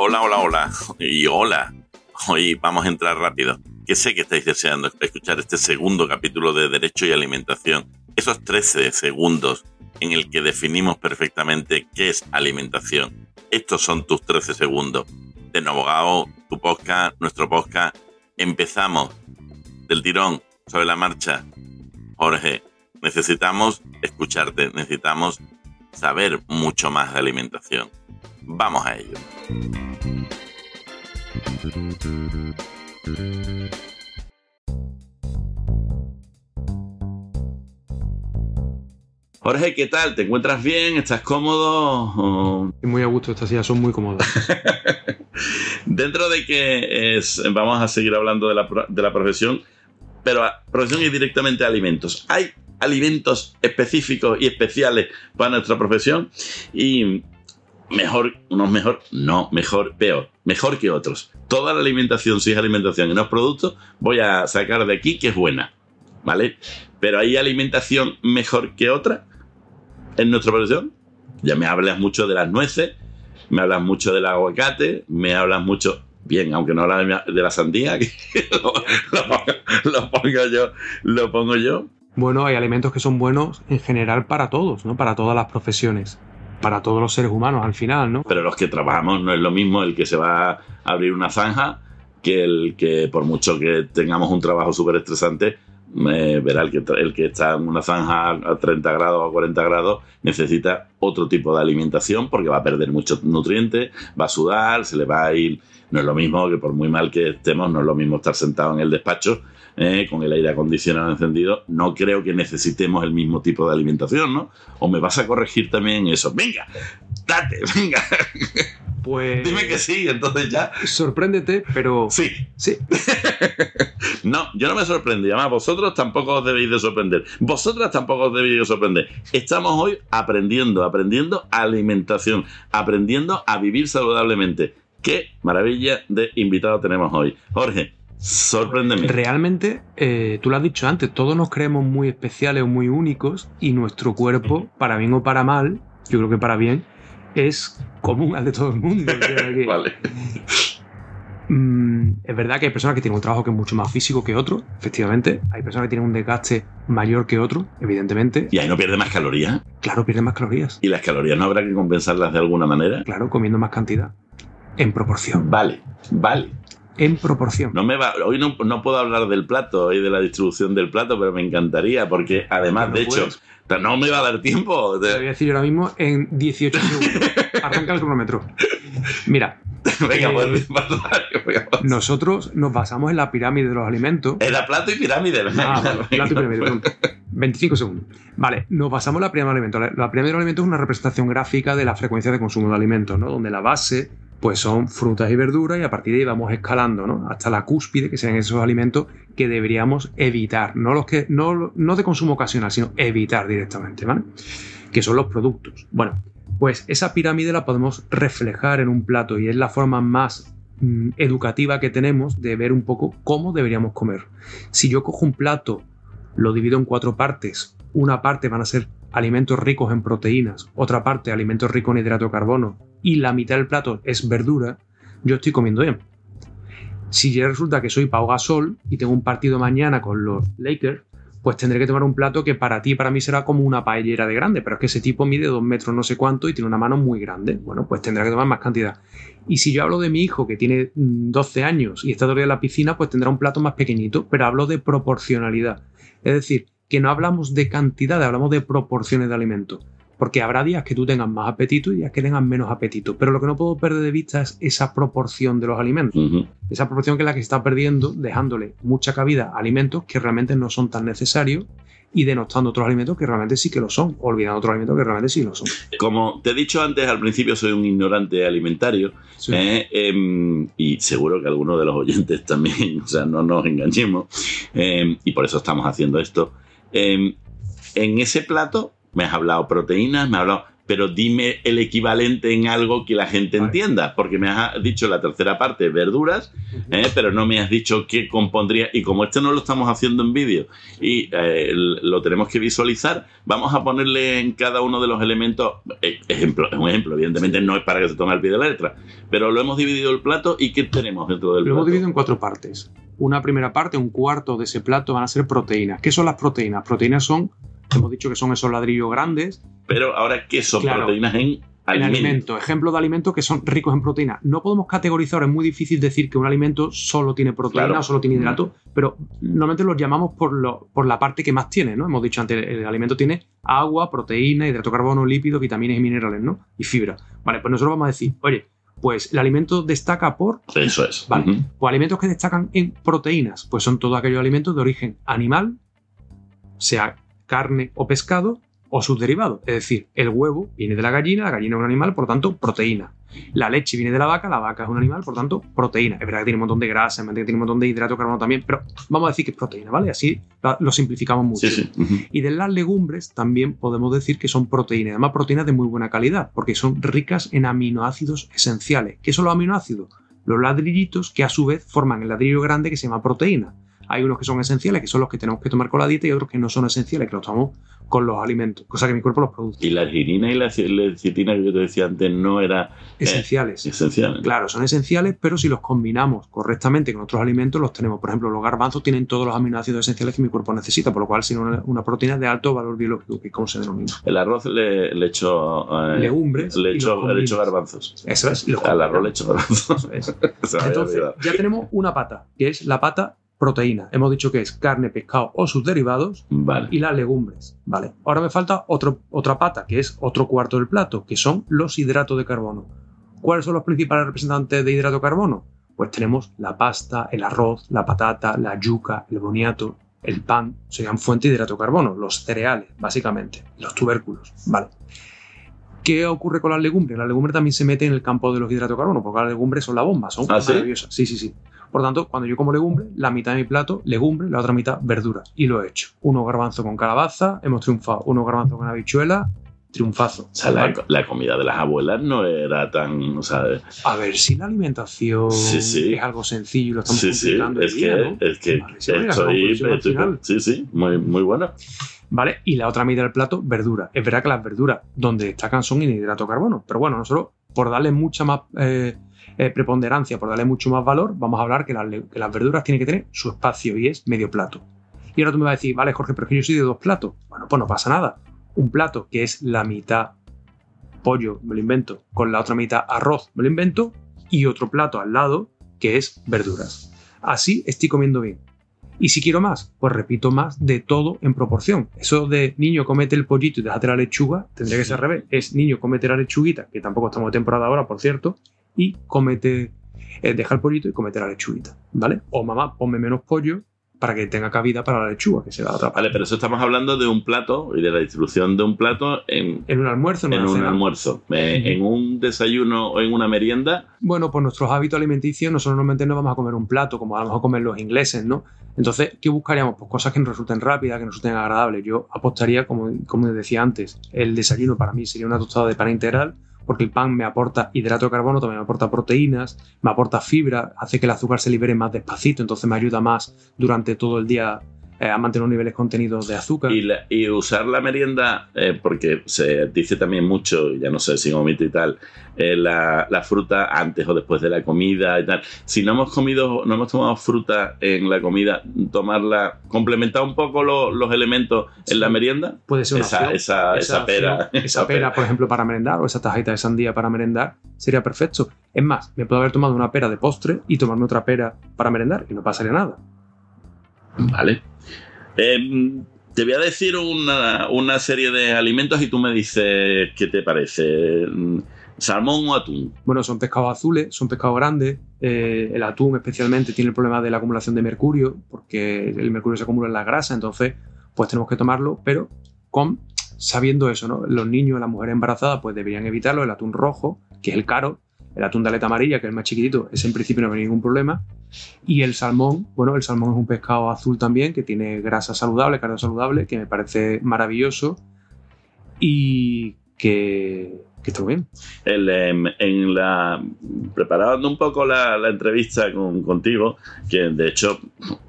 Hola, hola, hola. Y hola. Hoy vamos a entrar rápido. Que sé que estáis deseando escuchar este segundo capítulo de Derecho y Alimentación. Esos 13 segundos en el que definimos perfectamente qué es alimentación. Estos son tus 13 segundos. De Gao, tu podcast, nuestro podcast. Empezamos del tirón, sobre la marcha. Jorge, necesitamos escucharte, necesitamos saber mucho más de alimentación. Vamos a ello. Jorge, ¿qué tal? ¿Te encuentras bien? ¿Estás cómodo? Muy a gusto, estas sillas son muy cómodas. Dentro de que vamos a seguir hablando de la, de la profesión, pero a profesión y directamente a alimentos. Hay alimentos específicos y especiales para nuestra profesión y mejor, unos mejor, no, mejor, peor, mejor que otros. Toda la alimentación, si es alimentación y no es producto, voy a sacar de aquí que es buena, ¿vale? Pero hay alimentación mejor que otra en nuestra profesión. Ya me hablas mucho de las nueces, me hablas mucho del aguacate, me hablas mucho, bien, aunque no hablas de la sandía, lo, pongo yo, lo pongo yo. Bueno, hay alimentos que son buenos en general para todos, ¿no? Para todas las profesiones para todos los seres humanos al final, ¿no? Pero los que trabajamos no es lo mismo el que se va a abrir una zanja que el que por mucho que tengamos un trabajo súper estresante, verá el que, el que está en una zanja a 30 grados o 40 grados necesita otro tipo de alimentación porque va a perder muchos nutrientes, va a sudar, se le va a ir... No es lo mismo que por muy mal que estemos, no es lo mismo estar sentado en el despacho eh, con el aire acondicionado encendido, no creo que necesitemos el mismo tipo de alimentación, ¿no? O me vas a corregir también eso. Venga, date, venga. Pues. Dime que sí, entonces ya. Sorpréndete, pero. Sí. Sí. no, yo no me sorprendí. Además, vosotros tampoco os debéis de sorprender. Vosotras tampoco os debéis de sorprender. Estamos hoy aprendiendo, aprendiendo alimentación, aprendiendo a vivir saludablemente. Qué maravilla de invitado tenemos hoy. Jorge, Sorpréndeme. Realmente, eh, tú lo has dicho antes, todos nos creemos muy especiales o muy únicos y nuestro cuerpo, para bien o para mal, yo creo que para bien, es común al de todo el mundo. vale. Mm, es verdad que hay personas que tienen un trabajo que es mucho más físico que otro, efectivamente. Hay personas que tienen un desgaste mayor que otro, evidentemente. ¿Y ahí no pierde más calorías? Claro, pierde más calorías. ¿Y las calorías no habrá que compensarlas de alguna manera? Claro, comiendo más cantidad. En proporción. Vale, vale en proporción. No me va, hoy no, no, puedo hablar del plato y de la distribución del plato, pero me encantaría, porque además, de hecho, no me va a dar tiempo. Te voy a decir ahora mismo en 18 segundos. Arranca el cronómetro. Mira. Venga, eh, pues, nosotros nos basamos en la pirámide de los alimentos. Era plato y pirámide. Ah, plato y pirámide. 25 segundos. Vale, nos basamos en la pirámide de alimentos. La pirámide de los alimentos es una representación gráfica de la frecuencia de consumo de alimentos, ¿no? Donde la base pues son frutas y verduras y a partir de ahí vamos escalando ¿no? hasta la cúspide, que sean esos alimentos que deberíamos evitar, no los que no, no de consumo ocasional, sino evitar directamente, ¿vale? Que son los productos. Bueno, pues esa pirámide la podemos reflejar en un plato y es la forma más mm, educativa que tenemos de ver un poco cómo deberíamos comer. Si yo cojo un plato, lo divido en cuatro partes, una parte van a ser alimentos ricos en proteínas, otra parte alimentos ricos en hidrato de carbono y la mitad del plato es verdura, yo estoy comiendo bien. Si ya resulta que soy Pau Gasol y tengo un partido mañana con los Lakers, pues tendré que tomar un plato que para ti y para mí será como una paellera de grande, pero es que ese tipo mide dos metros no sé cuánto y tiene una mano muy grande. Bueno, pues tendrá que tomar más cantidad. Y si yo hablo de mi hijo que tiene 12 años y está todavía en la piscina, pues tendrá un plato más pequeñito, pero hablo de proporcionalidad. Es decir, que no hablamos de cantidad, hablamos de proporciones de alimento. Porque habrá días que tú tengas más apetito y días que tengas menos apetito. Pero lo que no puedo perder de vista es esa proporción de los alimentos. Esa proporción que es la que está perdiendo, dejándole mucha cabida a alimentos que realmente no son tan necesarios y denostando otros alimentos que realmente sí que lo son, olvidando otros alimentos que realmente sí lo son. Como te he dicho antes, al principio soy un ignorante alimentario eh, em, y seguro que algunos de los oyentes también, o sea, no nos engañemos, em, y por eso estamos haciendo esto. Em, en ese plato me has hablado proteínas, me has hablado, pero dime el equivalente en algo que la gente entienda, porque me has dicho la tercera parte, verduras, ¿eh? pero no me has dicho qué compondría. Y como este no lo estamos haciendo en vídeo y eh, lo tenemos que visualizar, vamos a ponerle en cada uno de los elementos, eh, ejemplo, es un ejemplo, evidentemente no es para que se tome al pie de la letra, pero lo hemos dividido el plato y ¿qué tenemos dentro del Lo hemos plato? dividido en cuatro partes. Una primera parte, un cuarto de ese plato van a ser proteínas. ¿Qué son las proteínas? Proteínas son, hemos dicho que son esos ladrillos grandes Pero ahora, ¿qué son Claro. proteínas en en alimentos? alimentos. Ejemplos de alimentos que son ricos en proteínas. No podemos categorizar, es muy difícil decir que un alimento solo tiene proteína Claro. o solo tiene hidrato, pero normalmente los llamamos por, lo- por la parte que más tiene, ¿no? Hemos dicho antes, el alimento tiene agua, proteína, hidrato de carbono, lípidos, vitaminas y minerales, ¿no? Y fibra. Vale, pues nosotros vamos a decir, oye, pues el alimento destaca por Eso es. Vale. Pues alimentos que destacan en proteínas, pues son todos aquellos alimentos de origen animal, sea carne o pescado, o sus derivados. Es decir, el huevo viene de la gallina, la gallina es un animal, por tanto, proteína. La leche viene de la vaca, la vaca es un animal, por tanto, proteína. Es verdad que tiene un montón de grasa, es verdad que tiene un montón de hidrato de carbono también, pero vamos a decir que es proteína, ¿vale? Así lo simplificamos mucho. Sí, sí. Ujú. Y de las legumbres también podemos decir que son proteínas, además proteínas de muy buena calidad, porque son ricas en aminoácidos esenciales. ¿Qué son los aminoácidos? Los ladrillitos que a su vez forman el ladrillo grande que se llama proteína. Hay unos que son esenciales, que son los que tenemos que tomar con la dieta, y otros que no son esenciales, que los tomamos con los alimentos, cosa que mi cuerpo los produce. Y la arginina y la ci- lecitina que yo te decía antes no era Esenciales. esencial. Claro, son esenciales, pero si los combinamos correctamente con otros alimentos, los tenemos. Por ejemplo, los garbanzos tienen todos los aminoácidos esenciales que mi cuerpo necesita, por lo cual son una, una proteína de alto valor biológico, que es como se denomina. El arroz le, le echo. eh, Legumbres Le echo, le echo garbanzos. Eso es. Al arroz le echo garbanzos. Eso es. Entonces, ya tenemos una pata, que es la pata proteína. Hemos dicho que es carne, pescado o sus derivados Vale. y las legumbres. Vale. Ahora me falta otro, otra pata, que es otro cuarto del plato, que son los hidratos de carbono. ¿Cuáles son los principales representantes de hidrato de carbono? Pues tenemos la pasta, el arroz, la patata, la yuca, el boniato, el pan, serían fuente de hidrato de carbono, los cereales, básicamente, los tubérculos. Vale. ¿Qué ocurre con las legumbres? Las legumbres también se meten en el campo de los hidratos de carbono, porque las legumbres son la bomba, son ¿Ah, maravillosas. Sí, sí, sí. Por tanto, cuando yo como legumbre, la mitad de mi plato, legumbre, la otra mitad, verdura. Y lo he hecho. Uno garbanzo con calabaza, hemos triunfado. Uno garbanzo con habichuela, triunfazo. O sea, la, la comida de las abuelas no era tan. O sea, A ver si la alimentación Sí, sí. es algo sencillo y lo estamos sí, Es día, que, ¿no? es que estoy, estoy-. Sí, sí. Muy, muy bueno. ¿Vale? Y la otra mitad del plato, verdura. Es verdad que las verduras donde destacan son en hidrato de carbono, pero bueno, nosotros, por darle mucha más eh, eh, preponderancia, por darle mucho más valor, vamos a hablar que las, le- que las verduras tienen que tener su espacio y es medio plato. Y ahora tú me vas a decir, vale, Jorge, pero es que yo soy de dos platos. Bueno, pues no pasa nada. Un plato que es la mitad pollo, me lo invento, con la otra mitad arroz, me lo invento, y otro plato al lado que es verduras. Así estoy comiendo bien. Y si quiero más, pues repito más de todo en proporción. Eso de niño comete el pollito y déjate la lechuga, tendría que ser al revés. Es niño comete la lechuguita, que tampoco estamos de temporada ahora, por cierto, y comete, eh, deja el pollito y comete la lechuguita, ¿vale? O mamá, ponme menos pollo para que tenga cabida para la lechuga, que será la otra parte. Vale, pero eso estamos hablando de un plato y de la distribución de un plato en, En un almuerzo, en, en un cena. almuerzo. Eh. En un desayuno o en una merienda, Bueno, pues nuestros hábitos alimenticios, nosotros normalmente no vamos a comer un plato como a lo mejor comen los ingleses, ¿no? Entonces, ¿qué buscaríamos? Pues cosas que nos resulten rápidas, que nos resulten agradables. Yo apostaría, como, como decía antes, el desayuno para mí sería una tostada de pan integral, porque el pan me aporta hidrato de carbono, también me aporta proteínas, me aporta fibra, hace que el azúcar se libere más despacito, entonces me ayuda más durante todo el día eh, a mantener unos niveles contenidos de azúcar. Y, la- y usar la merienda, eh, porque se dice también mucho, ya no sé si un mito y tal, eh, la, la fruta antes o después de la comida y tal. Si no hemos comido, no hemos tomado fruta en la comida, tomarla, complementar un poco lo- los elementos en la merienda. Puede ser una Esa, opción. esa, esa, pera. opción, esa pera, por ejemplo, para merendar, o esa tajita de sandía para merendar, sería perfecto. Es más, me puedo haber tomado una pera de postre y tomarme otra pera para merendar y no pasaría nada. Vale. Em, te voy a decir una, una serie de alimentos y tú me dices qué te parece. Mm, ¿Salmón o atún? Bueno, son pescados azules, son pescados grandes. eh, el atún especialmente tiene el problema de la acumulación de mercurio, porque el mercurio se acumula en la grasa, entonces pues tenemos que tomarlo, pero con sabiendo eso, ¿no? Los niños, las mujeres embarazadas, pues deberían evitarlo. El atún rojo, que es el caro, el atún de aleta amarilla, que es el más chiquitito, ese en principio no hay ningún problema. Y el salmón, bueno, el salmón es un pescado azul también, que tiene grasa saludable, carne saludable, que me parece maravilloso. Y que, que bien. El, em, en la, preparando un poco la, la entrevista con, contigo, que de hecho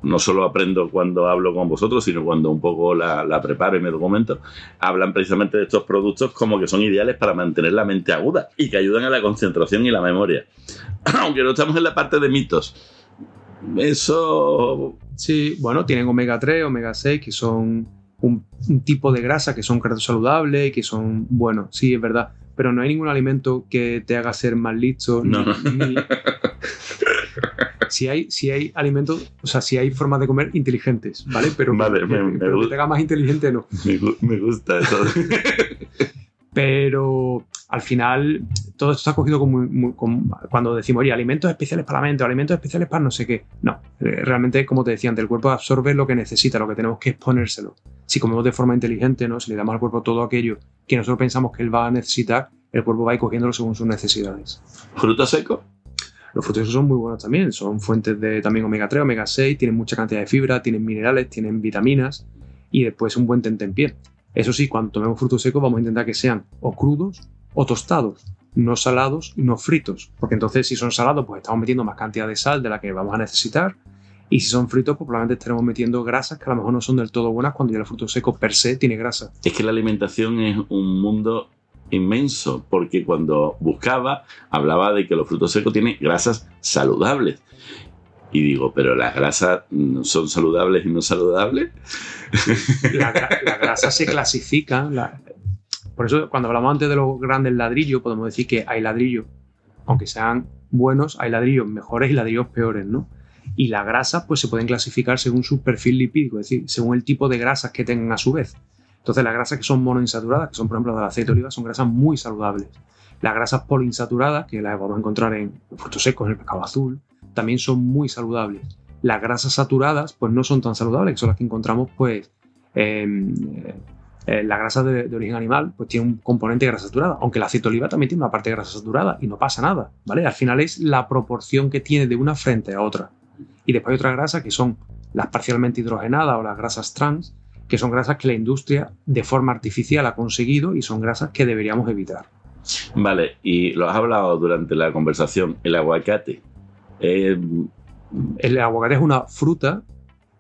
no solo aprendo cuando hablo con vosotros, sino cuando un poco la, la preparo y me documento, hablan precisamente de estos productos como que son ideales para mantener la mente aguda y que ayudan a la concentración y la memoria. Aunque no estamos en la parte de mitos. Eso Sí, bueno, tienen omega 3, omega 6, que son un, un tipo de grasa, que son saludables y que son buenos. Sí, es verdad. Pero no hay ningún alimento que te haga ser más listo. No. ni- si, hay, si hay alimentos, o sea, si hay formas de comer inteligentes, ¿vale? Pero, Vale, me- me pero que te haga más inteligente no. me gusta eso. Pero al final todo esto está cogido como, muy- como- cuando decimos, oye, alimentos especiales para la mente o alimentos especiales para no sé qué. No, eh, realmente, como te decía antes, el cuerpo absorbe lo que necesita, lo que tenemos que es ponérselo. Si comemos de forma inteligente, ¿no? si le damos al cuerpo todo aquello que nosotros pensamos que él va a necesitar, el cuerpo va a ir cogiéndolo según sus necesidades. ¿Fruto seco? Los frutos secos son muy buenos también, son fuentes de también omega 3, omega 6, tienen mucha cantidad de fibra, tienen minerales, tienen vitaminas y después un buen tentempié. Eso sí, cuando tomemos frutos secos vamos a intentar que sean o crudos o tostados, no salados y no fritos, porque entonces si son salados pues estamos metiendo más cantidad de sal de la que vamos a necesitar y si son fritos pues probablemente estaremos metiendo grasas que a lo mejor no son del todo buenas cuando ya el fruto seco per se tiene grasa. Es que la alimentación es un mundo inmenso, porque cuando buscaba, hablaba de que los frutos secos tienen grasas saludables. Y digo, pero las grasas son saludables y no saludables. la, gra- la grasa se clasifica. la- por eso, cuando hablamos antes de los grandes ladrillos, podemos decir que hay ladrillos, aunque sean buenos, hay ladrillos mejores y ladrillos peores, ¿no? Y las grasas, pues se pueden clasificar según su perfil lipídico, es decir, según el tipo de grasas que tengan a su vez. Entonces, las grasas que son monoinsaturadas, que son por ejemplo del aceite de oliva, son grasas muy saludables. Las grasas poliinsaturadas, que las vamos a encontrar en frutos secos, en el pescado azul, también son muy saludables. Las grasas saturadas, pues no son tan saludables, que son las que encontramos, pues, en, eh, la grasa de, de origen animal, pues tiene un componente de grasa saturada, aunque el aceite de oliva también tiene una parte de grasa saturada y no pasa nada, ¿vale? Al final es la proporción que tiene de una frente a otra. Y después hay otras grasas que son las parcialmente hidrogenadas o las grasas trans, que son grasas que la industria de forma artificial ha conseguido y son grasas que deberíamos evitar. Vale, y lo has hablado durante la conversación, el aguacate. Eh, El aguacate es una fruta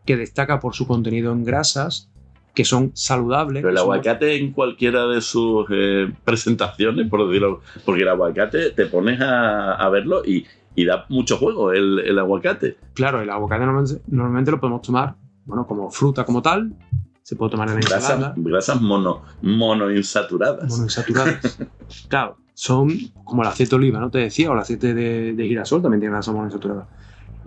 que destaca por su contenido en grasas que son saludables. pero el que son- aguacate en cualquiera de sus eh, presentaciones, por decirlo, porque el aguacate te pones a, a verlo y, y da mucho juego el, el aguacate. Claro, el aguacate normalmente, normalmente lo podemos tomar, bueno, como fruta como tal, se puede tomar en Grasas, ensalada, grasas mono, monoinsaturadas. monoinsaturadas. claro, son como el aceite de oliva, ¿no? Te decía, o el aceite de, de girasol también tiene grasa monoinsaturada.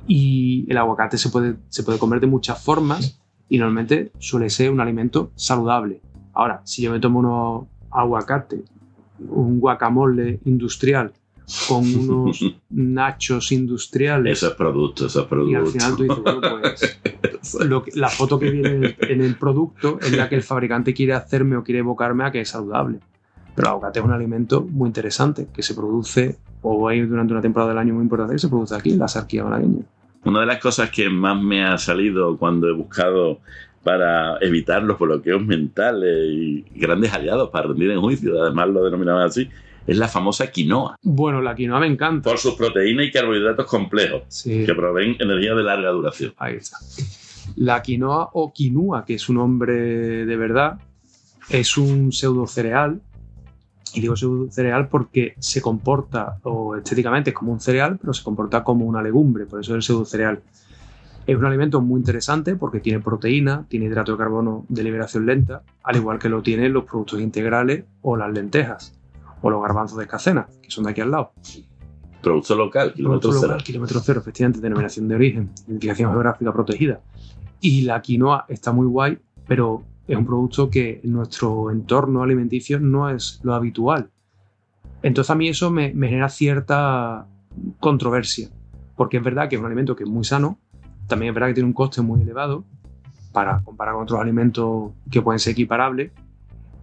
Y el aguacate se puede, se puede comer de muchas formas y normalmente suele ser un alimento saludable. Ahora, si yo me tomo unos aguacate, un guacamole industrial con unos nachos industriales Eso es producto, eso es producto. y al final tú dices, bueno, pues lo que- la foto que viene en el, en el producto es la que el fabricante quiere hacerme o quiere evocarme a que es saludable. Pero el aguacate es un alimento muy interesante que se produce, o hay durante una temporada del año muy importante que se produce aquí, en la sarquía malagueña. Una de las cosas que más me ha salido cuando he buscado para evitar los bloqueos mentales y grandes aliados para rendir en juicio, además lo denominaban así, es la famosa quinoa, Bueno, la quinoa me encanta. por sus proteínas y carbohidratos complejos, Sí, que proveen energía de larga duración. ahí está. La quinoa o quinua, que es un nombre de verdad, es un pseudo cereal. Y digo cereal porque se comporta, o estéticamente es como un cereal, pero se comporta como una legumbre, por eso es el pseudo cereal. Es un alimento muy interesante porque tiene proteína, tiene hidrato de carbono de liberación lenta, al igual que lo tienen los productos integrales o las lentejas, o los garbanzos de escacena, que son de aquí al lado. Producto local, kilómetro Producto cero. local, kilómetro cero, efectivamente, denominación de origen, identificación geográfica protegida. Y la quinoa está muy guay, pero es un producto que en nuestro entorno alimenticio no es lo habitual. Entonces a mí eso me, genera cierta controversia, porque es verdad que es un alimento que es muy sano, también es verdad que tiene un coste muy elevado para comparar con otros alimentos que pueden ser equiparables,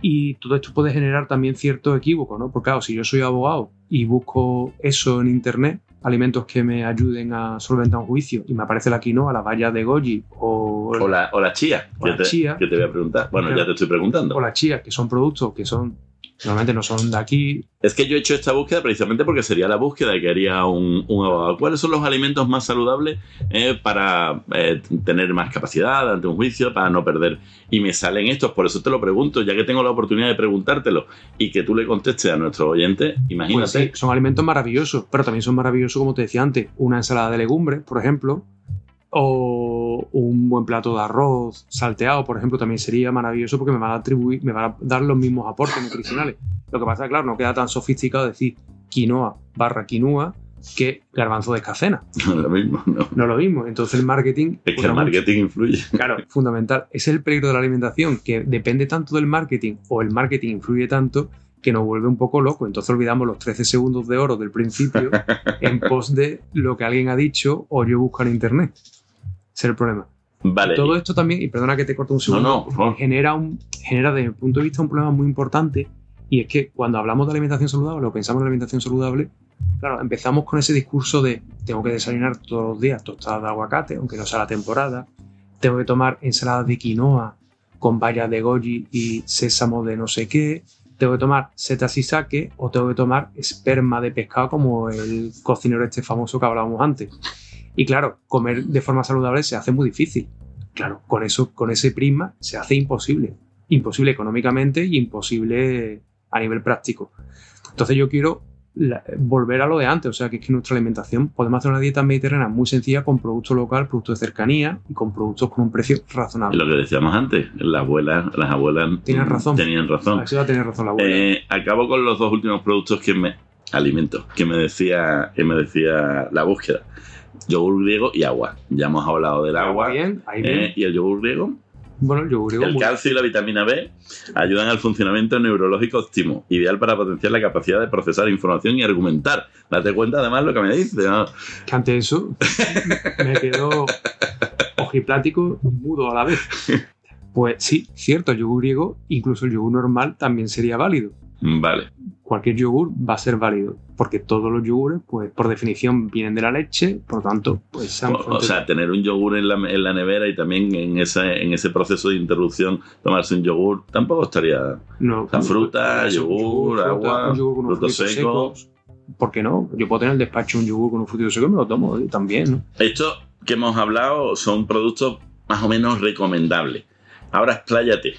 y todo esto puede generar también cierto equívoco, ¿no? Porque claro, si yo soy abogado y busco eso en internet, alimentos que me ayuden a solventar un juicio, y me aparece la quinoa, la valla de goji O la, o la chía, O que, la te, chía. que te voy a preguntar. Bueno, Claro. ya te estoy preguntando. o la chía, que son productos que son Normalmente no son de aquí. Es que yo he hecho esta búsqueda precisamente porque sería la búsqueda que haría un, un abogado. ¿Cuáles son los alimentos más saludables eh, para eh, tener más capacidad ante un juicio, para no perder? Y me salen estos, por eso te lo pregunto, ya que tengo la oportunidad de preguntártelo y que tú le contestes a nuestro oyente, imagínate. Pues sí, son alimentos maravillosos, pero también son maravillosos, como te decía antes, una ensalada de legumbres, por ejemplo, o un buen plato de arroz salteado, por ejemplo, también sería maravilloso porque me van a atribuir, me van a dar los mismos aportes nutricionales. Lo que pasa es claro, no queda tan sofisticado decir quinoa barra quinoa que garbanzo de escacena. No es lo mismo, no. No lo mismo. Entonces el marketing. Es que el mucho. marketing influye. Claro, fundamental. Es el peligro de la alimentación, que depende tanto del marketing o el marketing influye tanto que nos vuelve un poco loco. Entonces olvidamos los 13 segundos de oro del principio en pos de lo que alguien ha dicho o yo busco en internet. Es el problema. Vale. Todo esto también, y perdona que te corte un segundo, no, favor. genera, un, genera desde mi punto de vista un problema muy importante y es que cuando hablamos de alimentación saludable o pensamos en alimentación saludable, claro, empezamos con ese discurso de tengo que desayunar todos los días tostadas de aguacate, aunque no sea la temporada, tengo que tomar ensaladas de quinoa con bayas de goji y sésamo de no sé qué, tengo que tomar setas y sake o tengo que tomar esperma de pescado como el cocinero este famoso que hablábamos antes. Y claro, comer de forma saludable se hace muy difícil. Claro, con eso, con ese prisma se hace imposible. Imposible económicamente y imposible a nivel práctico. Entonces yo quiero la- volver a lo de antes, o sea, que es que nuestra alimentación podemos hacer una dieta mediterránea muy sencilla con producto local, productos de cercanía y con productos con un precio razonable. lo que decíamos antes, las abuelas, las abuelas Tienen mm, razón. tenían razón. La abuela. Eh, acabo con los dos últimos productos que me alimentos que me decía que me decía la búsqueda. Yogur griego y agua. Ya hemos hablado del agua bien, ahí eh, y el yogur griego. Bueno, el yogur griego El calcio y la vitamina B ayudan al funcionamiento neurológico óptimo, ideal para potenciar la capacidad de procesar información y argumentar. Date cuenta además lo que me dice. ¿no? que ante eso me quedo ojiplático y mudo a la vez. Pues sí, cierto, el yogur griego, incluso el yogur normal también sería válido. Vale. Cualquier yogur va a ser válido, porque todos los yogures, pues por definición, vienen de la leche, por lo tanto, pues O, o sea, tener un yogur en la, en la nevera y también en ese, en ese proceso de interrupción tomarse un yogur tampoco estaría. no, o sea, fruta, yogur, agua, yogur frutos frutos secos. ¿Por qué no? Yo puedo tener en el despacho un yogur con un frutito seco y me lo tomo eh, también, ¿no? Esto que hemos hablado son productos más o menos recomendables. Ahora expláyate.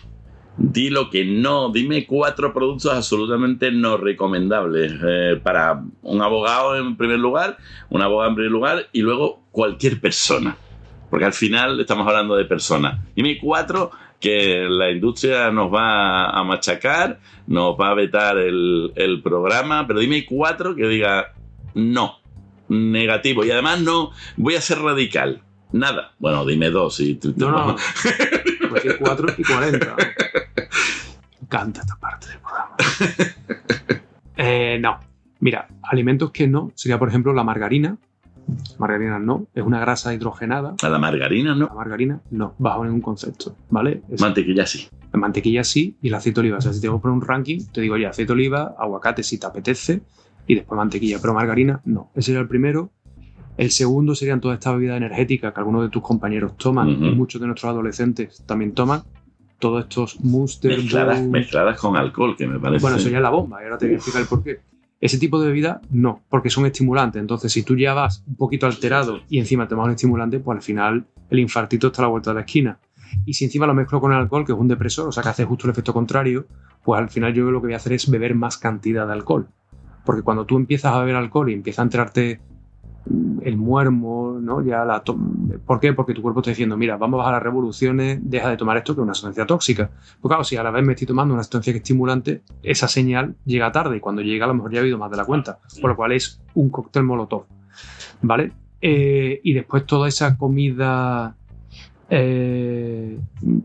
Di lo que no. Dime cuatro productos absolutamente no recomendables. eh, para un abogado en primer lugar, un abogado en primer lugar y luego cualquier persona. Porque al final estamos hablando de personas. Dime cuatro que la industria nos va a machacar, nos va a vetar el, el programa, pero dime cuatro que diga no, negativo. Y además no, voy a ser radical. Nada. Bueno, dime dos. Y tú- No, no. 4 y 40. Encanta esta parte del programa. Eh, no. Mira, alimentos que no sería, por ejemplo, la margarina. Margarina no, es una grasa hidrogenada. A la margarina, La ¿no? margarina no, bajo ningún concepto, ¿vale? Es- Mantequilla sí. la mantequilla sí y el aceite de oliva. O sea, si tengo que poner un ranking, te digo ya aceite de oliva, aguacate si te apetece y después mantequilla, pero margarina no. Ese sería el primero. El segundo serían todas estas bebidas energéticas que algunos de tus compañeros toman y muchos de nuestros adolescentes también toman. Todos estos Monster, Mezcladas, con alcohol, que me parece. Bueno, eso ya es la bomba y ahora te voy a explicar el por qué. Ese tipo de bebida no, porque son estimulantes. Entonces, si tú ya vas un poquito alterado y encima tomas un estimulante, pues al final el infartito está a la vuelta de la esquina. Y si encima lo mezclo con el alcohol, que es un depresor, o sea que hace justo el efecto contrario, pues al final yo lo que voy a hacer es beber más cantidad de alcohol. Porque cuando tú empiezas a beber alcohol y empieza a entrarte mm, el muermo, ¿no? Ya la ¿Por qué? Porque tu cuerpo está diciendo, mira, vamos a bajar las revoluciones, deja de tomar esto que es una sustancia tóxica. Pues claro, si a la vez me estoy tomando una sustancia estimulante, esa señal llega tarde y cuando llega a lo mejor ya ha habido más de la cuenta. Por lo cual es un cóctel molotov. ¿Vale? Eh, y después toda esa comida, eh,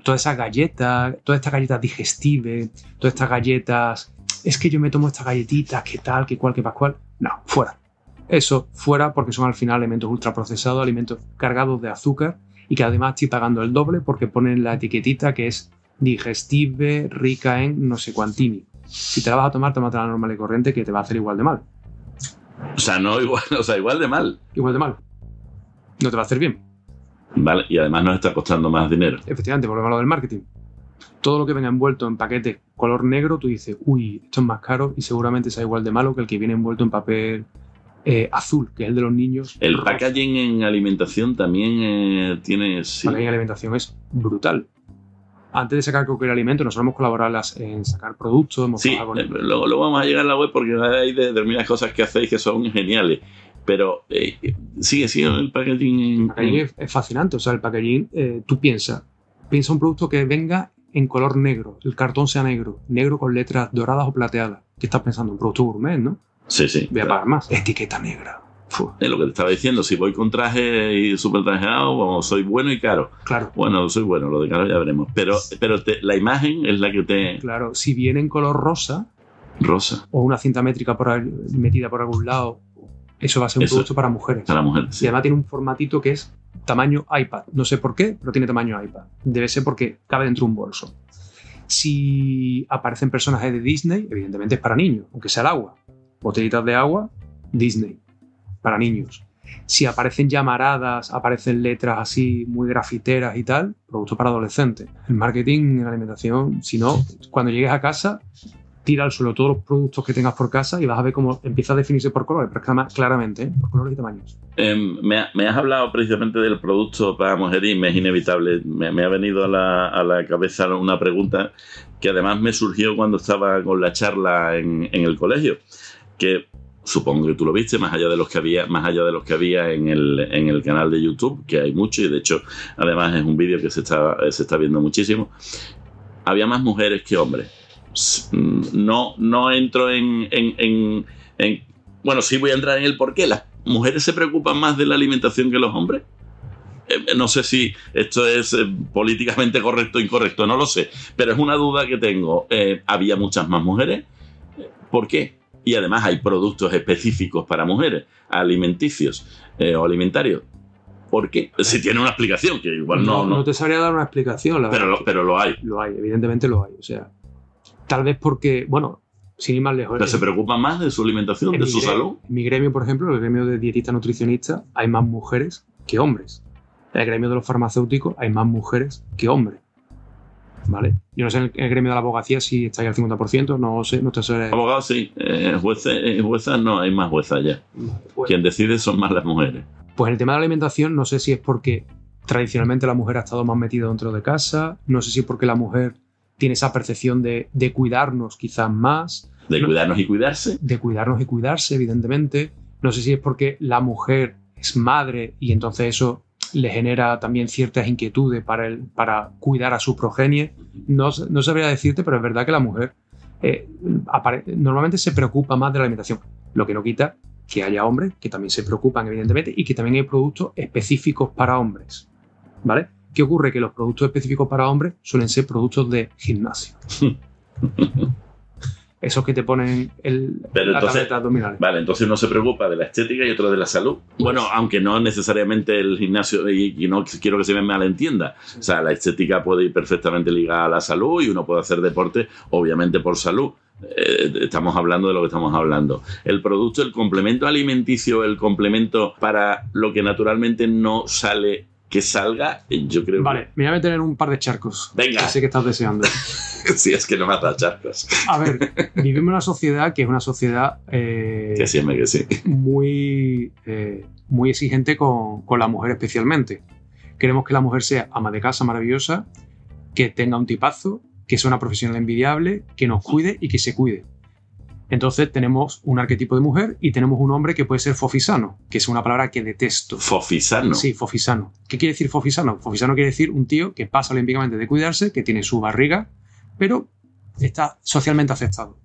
todas esas galletas, todas estas galletas digestivas, todas estas galletas, es que yo me tomo estas galletitas, que tal, que cual, que pascual. No, fuera. Eso fuera porque son al final alimentos ultraprocesados, alimentos cargados de azúcar y que además estoy pagando el doble porque ponen la etiquetita que es digestive, rica en no sé cuantini. Si te la vas a tomar, tómate la normal y corriente que te va a hacer igual de mal. O sea, no igual, o sea, igual de mal. Igual de mal. No te va a hacer bien. Vale, y además nos está costando más dinero. Efectivamente, volvemos a lo del marketing. todo lo que venga envuelto en paquete color negro, tú dices, uy, esto es más caro y seguramente sea igual de malo que el que viene envuelto en papel eh, azul, que es el de los niños. El packaging en alimentación también eh, tiene... Sí. El en alimentación es brutal. Antes de sacar cualquier alimento, nosotros hemos colaborado en sacar productos. Hemos sí, eh, luego, vamos a llegar a la web porque hay determinadas cosas que hacéis que son geniales. Pero sigue siendo el packaging. El packaging es, fascinante. O sea, el packaging, tú piensas, piensa un producto que venga en color negro, el cartón sea negro, negro con letras doradas o plateadas. ¿Qué estás pensando? Un producto gourmet, ¿no? Sí, sí. Voy a pagar más. Etiqueta negra. Es lo que te estaba diciendo, si voy con traje y súper trajeado, soy bueno y caro. Claro. Bueno, soy bueno, lo de caro ya veremos. Pero, pero la imagen es la que te... Claro, si viene en color rosa... Rosa. O una cinta métrica por metida por algún lado, eso va a ser un producto para mujeres. Para mujeres, Y además tiene un formatito que es tamaño iPad. No sé por qué, pero tiene tamaño iPad. Debe ser porque cabe dentro de un bolso. Si aparecen personajes de Disney, evidentemente es para niños, aunque sea el agua. Botellitas de agua, Disney, para niños. Si aparecen llamaradas, aparecen letras así muy grafiteras y tal, producto para adolescentes. El marketing en la alimentación, si no, cuando llegues a casa, tira al suelo todos los productos que tengas por casa y vas a ver cómo empieza a definirse por colores, pero claramente, ¿eh? por colores y tamaños. Em, me, has hablado precisamente del producto para mujer y me es inevitable. Me, ha venido a la, cabeza una pregunta que además me surgió cuando estaba con la charla en, el colegio, que supongo que tú lo viste, más allá de los que había, más allá de los que había en el, en el canal de YouTube, que hay mucho, y de hecho, además es un vídeo que se está, se está viendo muchísimo. Había más mujeres que hombres no, no entro en, Bueno, sí voy a entrar en el por qué. ¿Las mujeres se preocupan más de la alimentación que los hombres? Eh, no sé si esto es eh, políticamente correcto o incorrecto, no lo sé, pero es una duda que tengo. Eh, ¿Había muchas más mujeres? ¿Por qué? Y además hay productos específicos para mujeres, alimenticios o alimentarios. ¿Por qué? Si tiene una explicación, que igual no. No, te sabría dar una explicación, la pero, pero lo hay. Lo hay, evidentemente lo hay. O sea, Tal vez porque, bueno, sin ir más lejos. ¿Pero se preocupa más de su alimentación, de su salud? En mi gremio, por ejemplo, el gremio de dietistas nutricionistas, hay más mujeres que hombres. En el gremio de los farmacéuticos hay más mujeres que hombres. ¿Vale? Yo no sé en el gremio de la abogacía si está ahí al 50%, no sé, no te sé. Abogados sí, eh, jueces, juezas no, hay más juezas ya. Pues Quien decide son más las mujeres. Pues en el tema de la alimentación no sé si es porque tradicionalmente la mujer ha estado más metida dentro de casa, no sé si es porque la mujer tiene esa percepción de, cuidarnos quizás más. De cuidarnos y cuidarse. De cuidarnos y cuidarse, evidentemente. No sé si es porque la mujer es madre y entonces eso le genera también ciertas inquietudes para, el, para cuidar a su progenie. No, no sabría decirte, pero es verdad que la mujer eh, normalmente se preocupa más de la alimentación. Lo que no quita que haya hombres que también se preocupan, evidentemente, y que también hay productos específicos para hombres. ¿Vale? ¿Qué ocurre? Que los productos específicos para hombres suelen ser productos de gimnasio. Esos que te ponen el, Pero la entonces, abdominal. Vale, entonces uno se preocupa de la estética y otro de la salud. Bueno, aunque no necesariamente el gimnasio, y, no quiero que se me malentienda. O sea, la estética puede ir perfectamente ligada a la salud y uno puede hacer deporte, obviamente por salud. Eh, estamos hablando de lo que estamos hablando. El producto, el complemento alimenticio, el complemento para lo que naturalmente no sale que salga, yo creo Vale, me voy a meter en un par de charcos. Venga. Así que estás deseando. si es que no mata charcos. A ver, vivimos en una sociedad que es una sociedad. Eh, que sí, que sí. Muy, eh, muy exigente con, con la mujer, especialmente. Queremos que la mujer sea ama de casa maravillosa, que tenga un tipazo, que sea una profesional envidiable, que nos cuide y que se cuide. Entonces tenemos un arquetipo de mujer y tenemos un hombre que puede ser fofisano, que es una palabra que detesto. ¿Fofisano? Sí, fofisano. ¿Qué quiere decir fofisano? Fofisano quiere decir un tío que pasa olímpicamente de cuidarse, que tiene su barriga, pero está socialmente aceptado.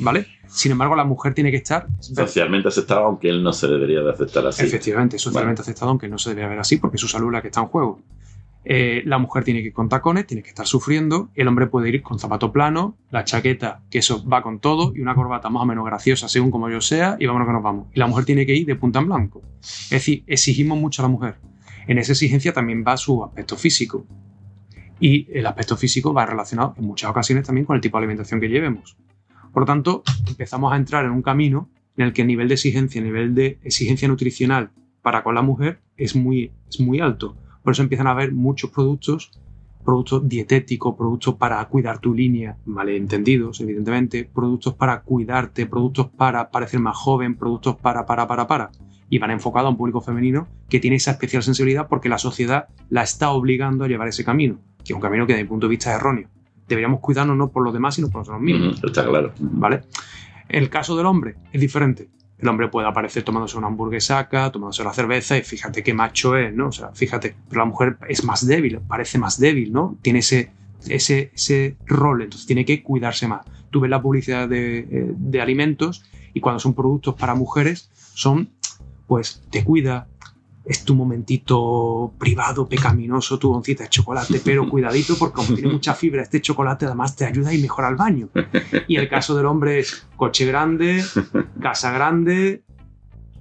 ¿Vale? Sin embargo, la mujer tiene que estar... Socialmente aceptado, aunque él no se debería de aceptar así. Efectivamente, socialmente aceptado, aunque no se debería ver así, porque su salud es la que está en juego. Eh, la mujer tiene que ir con tacones, tiene que estar sufriendo, el hombre puede ir con zapato plano, la chaqueta, que eso va con todo, y una corbata más o menos graciosa, según como yo sea, y vámonos que nos vamos. Y la mujer tiene que ir de punta en blanco. Es decir, exigimos mucho a la mujer. En esa exigencia también va su aspecto físico. Y el aspecto físico va relacionado en muchas ocasiones también con el tipo de alimentación que llevemos. Por lo tanto, empezamos a entrar en un camino en el que el nivel de exigencia, el nivel de exigencia nutricional para con la mujer es muy, es muy alto por eso empiezan a haber muchos productos productos dietéticos, productos para cuidar tu línea, malentendidos, evidentemente, productos para cuidarte, productos para parecer más joven, productos para, para, para, para. Y van enfocados a un público femenino que tiene esa especial sensibilidad porque la sociedad la está obligando a llevar ese camino, que es un camino que desde mi punto de vista es erróneo. Deberíamos cuidarnos no por los demás, sino por nosotros mismos. está claro. ¿Vale? El caso del hombre es diferente. El hombre puede aparecer tomándose una hamburguesaca, tomándose la cerveza y fíjate qué macho es, ¿no? O sea, fíjate, pero la mujer es más débil, parece más débil, ¿no? Tiene ese, ese, ese rol, entonces tiene que cuidarse más. Tú ves la publicidad de, eh, de alimentos y cuando son productos para mujeres son, pues, te cuida, es tu momentito privado, pecaminoso, tu oncita de chocolate, pero cuidadito porque como tiene mucha fibra, este chocolate además te ayuda y mejora el baño. Y el caso del hombre es coche grande, casa grande,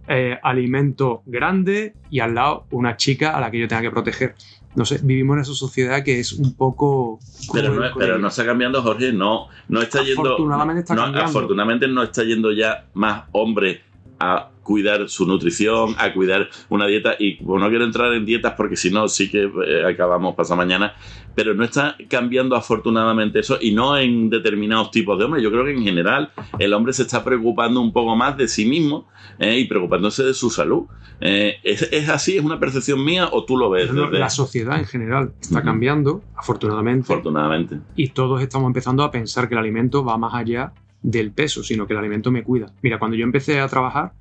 eh, alimento grande y al lado una chica a la que yo tenga que proteger. No sé, vivimos en esa sociedad que es un poco... Pero no, pero no está cambiando, Jorge, no, no está yendo... Afortunadamente está no. Afortunadamente no está yendo ya más hombre a cuidar su nutrición, a cuidar una dieta. Y bueno, no quiero entrar en dietas porque si no, sí que eh, acabamos pasado mañana. Pero no está cambiando afortunadamente eso y no en determinados tipos de hombres. Yo creo que en general el hombre se está preocupando un poco más de sí mismo eh, y preocupándose de su salud. Eh, ¿es, ¿es, así? ¿Es una percepción mía o tú lo ves? No, la sociedad en general está cambiando, afortunadamente. Afortunadamente. Y todos estamos empezando a pensar que el alimento va más allá del peso, sino que el alimento me cuida. Mira, cuando yo empecé a trabajar,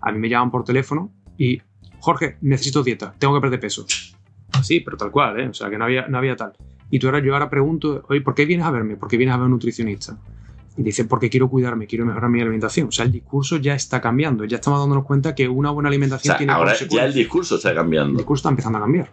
a mí me llaman por teléfono y, Jorge, necesito dieta, tengo que perder peso. Sí, pero tal cual, ¿eh? O sea, que no había, no había tal. Y tú ahora, yo ahora pregunto, oye, ¿por qué vienes a verme? ¿Por qué vienes a ver a un nutricionista? Y dice, porque quiero cuidarme, quiero mejorar mi alimentación. O sea, el discurso ya está cambiando. Ya estamos dándonos cuenta que una buena alimentación o sea, tiene ahora ya el discurso está cambiando. El discurso está empezando a cambiar.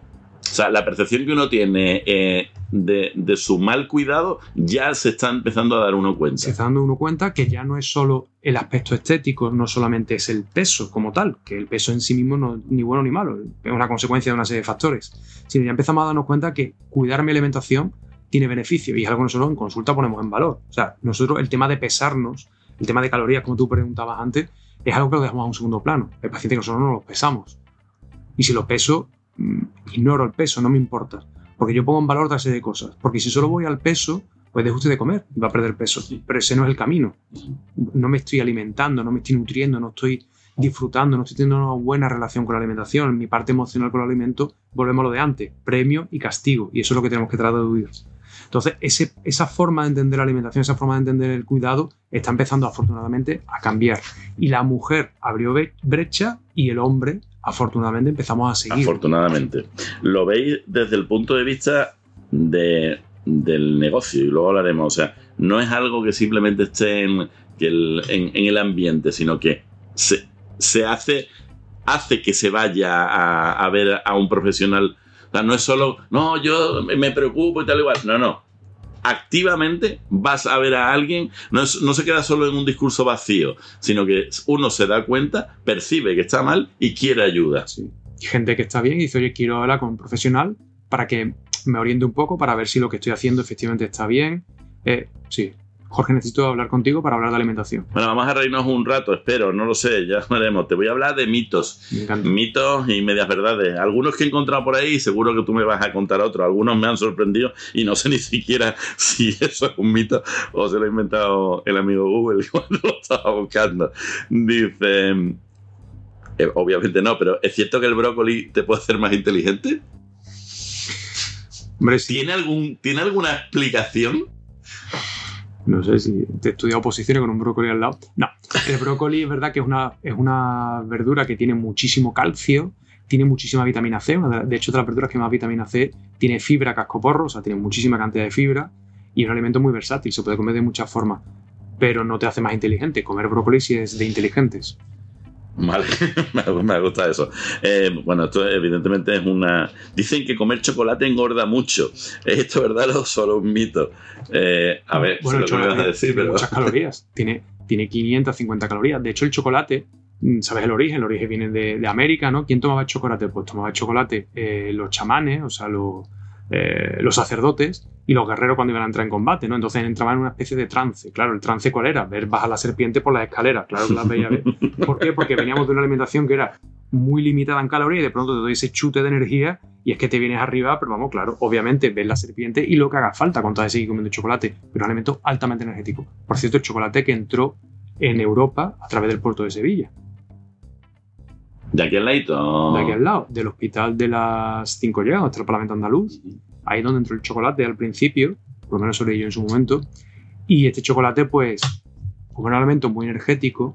O sea, la percepción que uno tiene eh, de, de, su mal cuidado ya se está empezando a dar uno cuenta. Se está dando uno cuenta que ya no es solo el aspecto estético, no solamente es el peso como tal, que el peso en sí mismo no es ni bueno ni malo, es una consecuencia de una serie de factores, sino ya empezamos a darnos cuenta que cuidar mi alimentación tiene beneficio y es algo que nosotros en consulta ponemos en valor. O sea, nosotros el tema de pesarnos, el tema de calorías, como tú preguntabas antes, es algo que lo dejamos a un segundo plano. El paciente que nosotros no lo pesamos. Y si lo peso, ignoro el peso, no me importa. Porque yo pongo en valor otra serie de cosas. Porque si solo voy al peso, pues usted de comer y va a perder peso. Pero ese no es el camino. No me estoy alimentando, no me estoy nutriendo, no estoy disfrutando, no estoy teniendo una buena relación con la alimentación. Mi parte emocional con el alimento, volvemos a lo de antes, premio y castigo. Y eso es lo que tenemos que tratar de huir. Entonces, ese, esa forma de entender la alimentación, esa forma de entender el cuidado, está empezando afortunadamente a cambiar. Y la mujer abrió brecha y el hombre afortunadamente empezamos a seguir. Afortunadamente. Lo veis desde el punto de vista de, del negocio y luego hablaremos. O sea, no es algo que simplemente esté en, el, en, en el ambiente, sino que se, se, hace, hace que se vaya a, a, ver a un profesional. O sea, no es solo, no, yo me preocupo y tal igual. No, no. Activamente vas a ver a alguien, no, no se queda solo en un discurso vacío, sino que uno se da cuenta, percibe que está mal y quiere ayuda. Sí. Gente que está bien y dice, oye, quiero hablar con un profesional para que me oriente un poco, para ver si lo que estoy haciendo efectivamente está bien. Eh, sí, Jorge, necesito hablar contigo para hablar de alimentación. Bueno, vamos a reírnos un rato, espero, no lo sé, ya veremos. Te voy a hablar de mitos. Mitos y medias verdades. Algunos que he encontrado por ahí, seguro que tú me vas a contar otros. Algunos me han sorprendido y no sé ni siquiera si eso es un mito o se lo ha inventado el amigo Google cuando lo estaba buscando. Dice. Eh, obviamente no, pero ¿es cierto que el brócoli te puede hacer más inteligente? Hombre, sí. ¿Tiene, algún, ¿Tiene alguna explicación? No sé si te he estudiado oposiciones con un brócoli al lado. No, el brócoli es verdad que es una, es una verdura que tiene muchísimo calcio, tiene muchísima vitamina C. De hecho, de las verduras que más vitamina C tiene fibra cascoporro, o sea, tiene muchísima cantidad de fibra y es un alimento muy versátil, se puede comer de muchas formas. Pero no te hace más inteligente. Comer brócoli sí es de inteligentes. Vale, me gusta eso. Eh, bueno, esto evidentemente es una... Dicen que comer chocolate engorda mucho. ¿Es esto verdad o solo un mito? Eh, a ver, bueno, lo me vas a decir, tiene pero... muchas calorías. Tiene, tiene 550 calorías. De hecho, el chocolate, ¿sabes el origen? El origen viene de, de América, ¿no? ¿Quién tomaba chocolate? Pues tomaba chocolate eh, los chamanes, o sea, los, eh, los sacerdotes y los guerreros cuando iban a entrar en combate, ¿no? Entonces entraban en una especie de trance. Claro, el trance cuál era? Ver bajar la serpiente por las escaleras. Claro que las veía ver. ¿Por qué? Porque veníamos de una alimentación que era muy limitada en calorías y de pronto te doy ese chute de energía y es que te vienes arriba, pero vamos, claro, obviamente ves la serpiente y lo que haga falta con tal de seguir comiendo chocolate, pero un alimento altamente energético. Por cierto, el chocolate que entró en Europa a través del puerto de Sevilla. De aquí al lado. De aquí al lado, del hospital de las Cinco Llagas, hasta el Parlamento Andaluz. Ahí es donde entró el chocolate al principio, por lo menos sobre yo en su momento. Y este chocolate, pues, como era un alimento muy energético,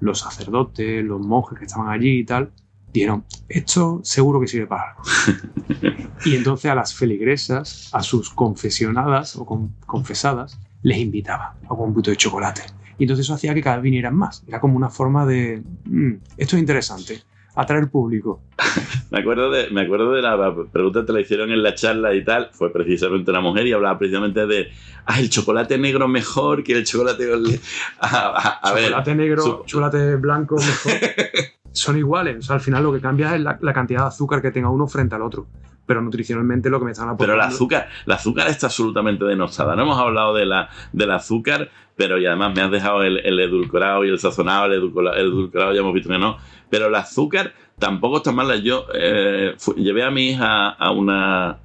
los sacerdotes, los monjes que estaban allí y tal, dijeron, esto seguro que sirve para algo. y entonces a las feligresas, a sus confesionadas o confesadas, les invitaba a un poquito de chocolate. Y entonces eso hacía que cada vez vinieran más. Era como una forma de, mm, esto es interesante, atraer público. me, acuerdo de, me acuerdo de la pregunta que te la hicieron en la charla y tal, fue precisamente una mujer y hablaba precisamente de, ah, el chocolate negro mejor que el chocolate... A, a, chocolate negro, chocolate blanco mejor. Son iguales, o sea, al final lo que cambia es la, la cantidad de azúcar que tenga uno frente al otro pero nutricionalmente lo que me están aportando. Pero el azúcar, el azúcar está absolutamente denostada. No hemos hablado de la, del azúcar, pero y además me has dejado el, edulcorado y el sazonado, el edulcorado, ya hemos visto que no. Pero el azúcar tampoco está mala. Yo eh, llevé a mi hija a una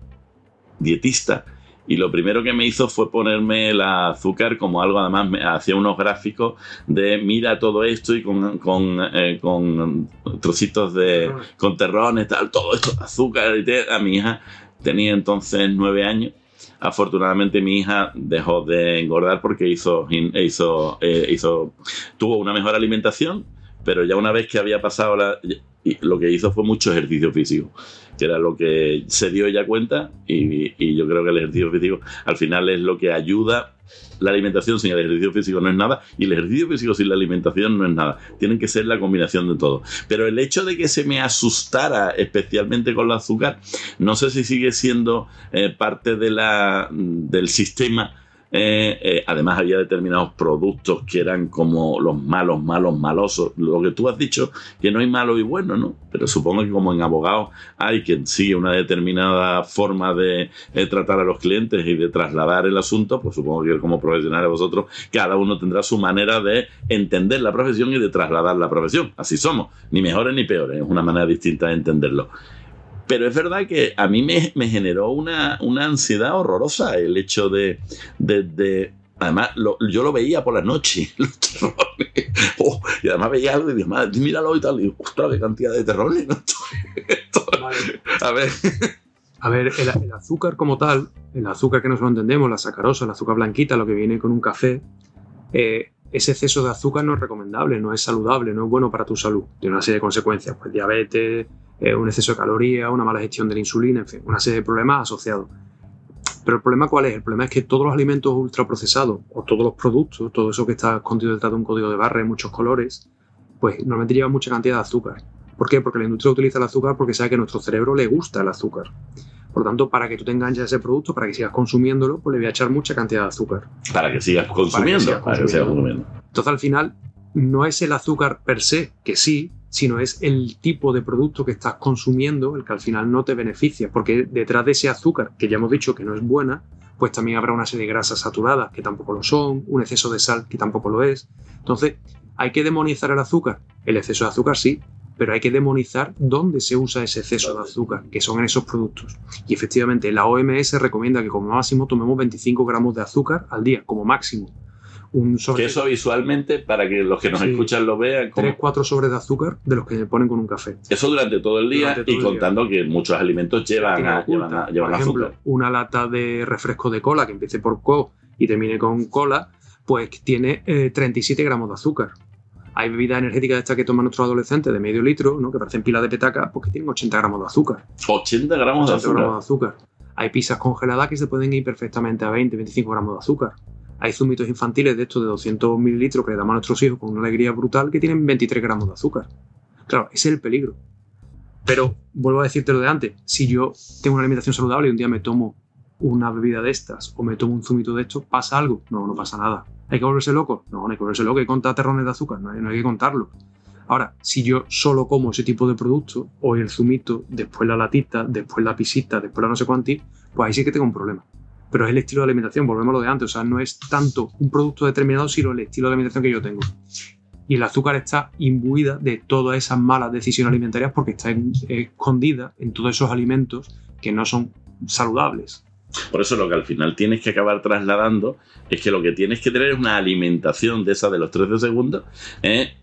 dietista y lo primero que me hizo fue ponerme el azúcar como algo, además me hacía unos gráficos de mira todo esto y con, con, eh, trocitos de, con terrones, tal, todo esto, azúcar y A mi hija tenía entonces nueve años. Afortunadamente mi hija dejó de engordar porque hizo, hizo, eh, hizo, tuvo una mejor alimentación, pero ya una vez que había pasado la, lo que hizo fue mucho ejercicio físico que era lo que se dio ella cuenta y, yo creo que el ejercicio físico al final es lo que ayuda. La alimentación sin el ejercicio físico no es nada y el ejercicio físico sin la alimentación no es nada. Tienen que ser la combinación de todo. Pero el hecho de que se me asustara especialmente con el azúcar, no sé si sigue siendo eh, parte del sistema eh, eh, además había determinados productos que eran como los malos, malos, malosos. Lo que tú has dicho, que no hay malo y bueno, ¿no? Pero supongo que como en abogados hay quien sigue una determinada forma de eh, tratar a los clientes y de trasladar el asunto, pues supongo que como profesionales vosotros, cada uno tendrá su manera de entender la profesión y de trasladar la profesión. Así somos, ni mejores ni peores, es una manera distinta de entenderlo. Pero es verdad que a mí me, generó una, ansiedad horrorosa el hecho de, Además, yo lo veía por la noche, los terrones. Oh, y además veía algo y dije, madre, míralo y tal. Y ostras, qué cantidad de terrones. A ver. A ver, el, azúcar como tal, el azúcar que nosotros entendemos, la sacarosa, el azúcar blanquita, lo que viene con un café, eh, ese exceso de azúcar no es recomendable, no es saludable, no es bueno para tu salud. Tiene una serie de consecuencias, pues diabetes, eh, un exceso de calorías, una mala gestión de la insulina, en fin, una serie de problemas asociados. Pero el problema cuál es? El problema es que todos los alimentos ultraprocesados o todos los productos, todo eso que está escondido detrás de un código de barra de muchos colores, pues normalmente llevan mucha cantidad de azúcar. ¿Por qué? Porque la industria utiliza el azúcar porque sabe que a nuestro cerebro le gusta el azúcar. Por lo tanto, para que tú te enganches a ese producto, para que sigas consumiéndolo, pues le voy a echar mucha cantidad de azúcar. Para que sigas consumiendo. Para que sigas consumiendo. Entonces, al final, no es el azúcar per se, que sí, sino es el tipo de producto que estás consumiendo el que al final no te beneficia, porque detrás de ese azúcar, que ya hemos dicho que no es buena, pues también habrá una serie de grasas saturadas que tampoco lo son, un exceso de sal que tampoco lo es. Entonces, ¿hay que demonizar el azúcar? El exceso de azúcar sí, pero hay que demonizar dónde se usa ese exceso de azúcar, que son en esos productos. Y efectivamente, la OMS recomienda que como máximo tomemos 25 gramos de azúcar al día, como máximo que eso visualmente, para que los que nos escuchan lo vean. Como... 3-4 sobres de azúcar de los que se ponen con un café. Eso durante todo el día y contando que muchos alimentos llevan, llevan, azúcar. Una lata de refresco de cola que empiece por co y termine con cola, pues tiene 37 eh, gramos de azúcar. Hay bebidas energéticas de estas que toman nuestros adolescentes de medio litro, ¿no? que parecen pilas de petaca, pues que tienen 80 gramos de azúcar. 80 gramos, de, azúcar. gramos de azúcar. Hay pizzas congeladas que se pueden ir perfectamente a 20-25 gramos de azúcar. Hay zumitos infantiles de estos de 200 mililitros que le damos a nuestros hijos con una alegría brutal que tienen 23 gramos de azúcar. Claro, ese es el peligro. Pero vuelvo a decirte lo de antes, si yo tengo una alimentación saludable y un día me tomo una bebida de estas o me tomo un zumito de estos, ¿pasa algo? No, no pasa nada. ¿Hay que volverse loco? No, no hay que volverse loco, hay que contar terrones de azúcar, no hay, que contarlo. Ahora, si yo solo como ese tipo de producto, o el zumito, después la latita, después la pisita, después la no sé cuánto, pues ahí sí que tengo un problema pero es el estilo de alimentación, volvemos a lo de antes, o sea, no es tanto un producto determinado, sino el estilo de alimentación que yo tengo. Y el azúcar está imbuida de todas esas malas decisiones alimentarias porque está en- escondida en todos esos alimentos que no son saludables. Por eso lo que al final tienes que acabar trasladando es que lo que tienes que tener es una alimentación de esa de los 13 segundos, ¿eh?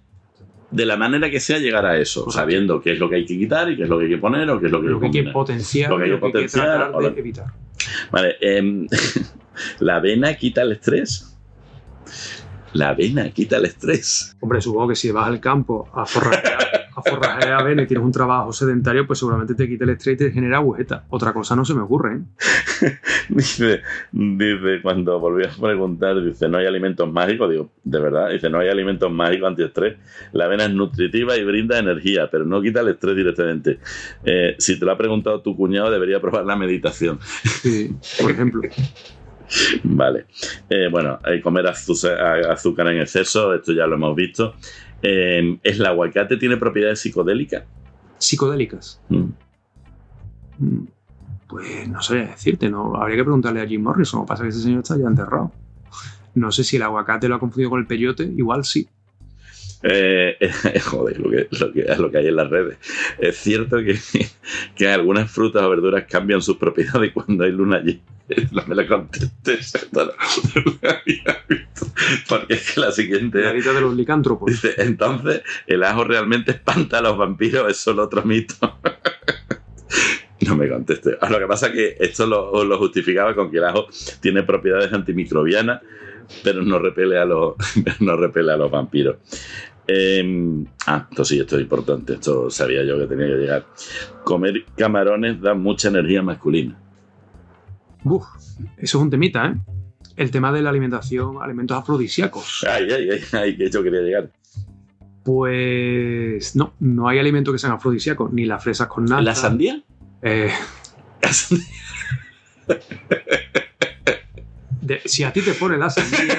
de la manera que sea llegar a eso, sabiendo qué es lo que hay que quitar y qué es lo que hay que poner o qué es lo que hay Lo que potenciar, Lo que hay que que hay que potenciar, tratar de evitar. Vale, em, ¿la avena quita el estrés? La avena quita el estrés. Hombre, supongo que si vas al campo a forrajear, a forrajear avena y tienes un trabajo sedentario, pues seguramente te quite el estrés y te genera agujeta. Otra cosa no se me ocurre, ¿eh? Dice, dice, cuando volví a preguntar, dice, no hay alimentos mágicos, digo, de verdad, dice, no hay alimentos mágicos antiestrés, la avena es nutritiva y brinda energía, pero no quita el estrés directamente. Eh, si te lo ha preguntado tu cuñado, debería probar la meditación. Sí, por ejemplo. Vale. Eh, bueno, eh, comer a- azúcar en exceso, esto ya lo hemos visto. Eh, ¿Es el aguacate tiene propiedades psicodélicas? Psicodélicas. Mm. Mm, Pues no sabría decirte, ¿no? Habría que preguntarle a Jim Morrison. Lo que pasa es que ese señor está ya enterrado. No sé si el aguacate lo ha confundido con el peyote, igual sí. Eh, joder, lo que, lo, que, lo que hay en las redes. Es cierto que, que algunas frutas o verduras cambian sus propiedades cuando hay luna llena. No me lo contestes. esto no lo había visto. Porque es que la siguiente La dieta de los licántropos. dice, entonces, ¿el ajo realmente espanta a los vampiros? Es solo otro mito. No me conteste. Ah, Lo que pasa es que esto lo, lo justificaba con que el ajo tiene propiedades antimicrobianas, pero no repele a los, no repele a los vampiros. Eh, ah, esto sí, esto es importante. Esto sabía yo que tenía que llegar. Comer camarones da mucha energía masculina. Uf, eso es un temita, ¿eh? El tema de la alimentación, alimentos afrodisíacos. Ay, ay, ay, ay, que yo quería llegar. Pues no, no hay alimentos que sean afrodisíacos, ni las fresas con nata. ¿La sandía? Eh, La sandía. de- si a ti te pone la sandía,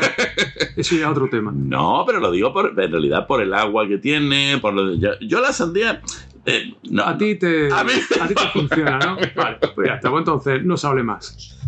eso ya es otro tema. No, pero lo digo por, en realidad por el agua que tiene. Por lo, yo, yo la sandía. Eh, no, A ti te, A mí- a ti te funciona, ¿no? Vale, pues ya está, pues entonces no se hable más.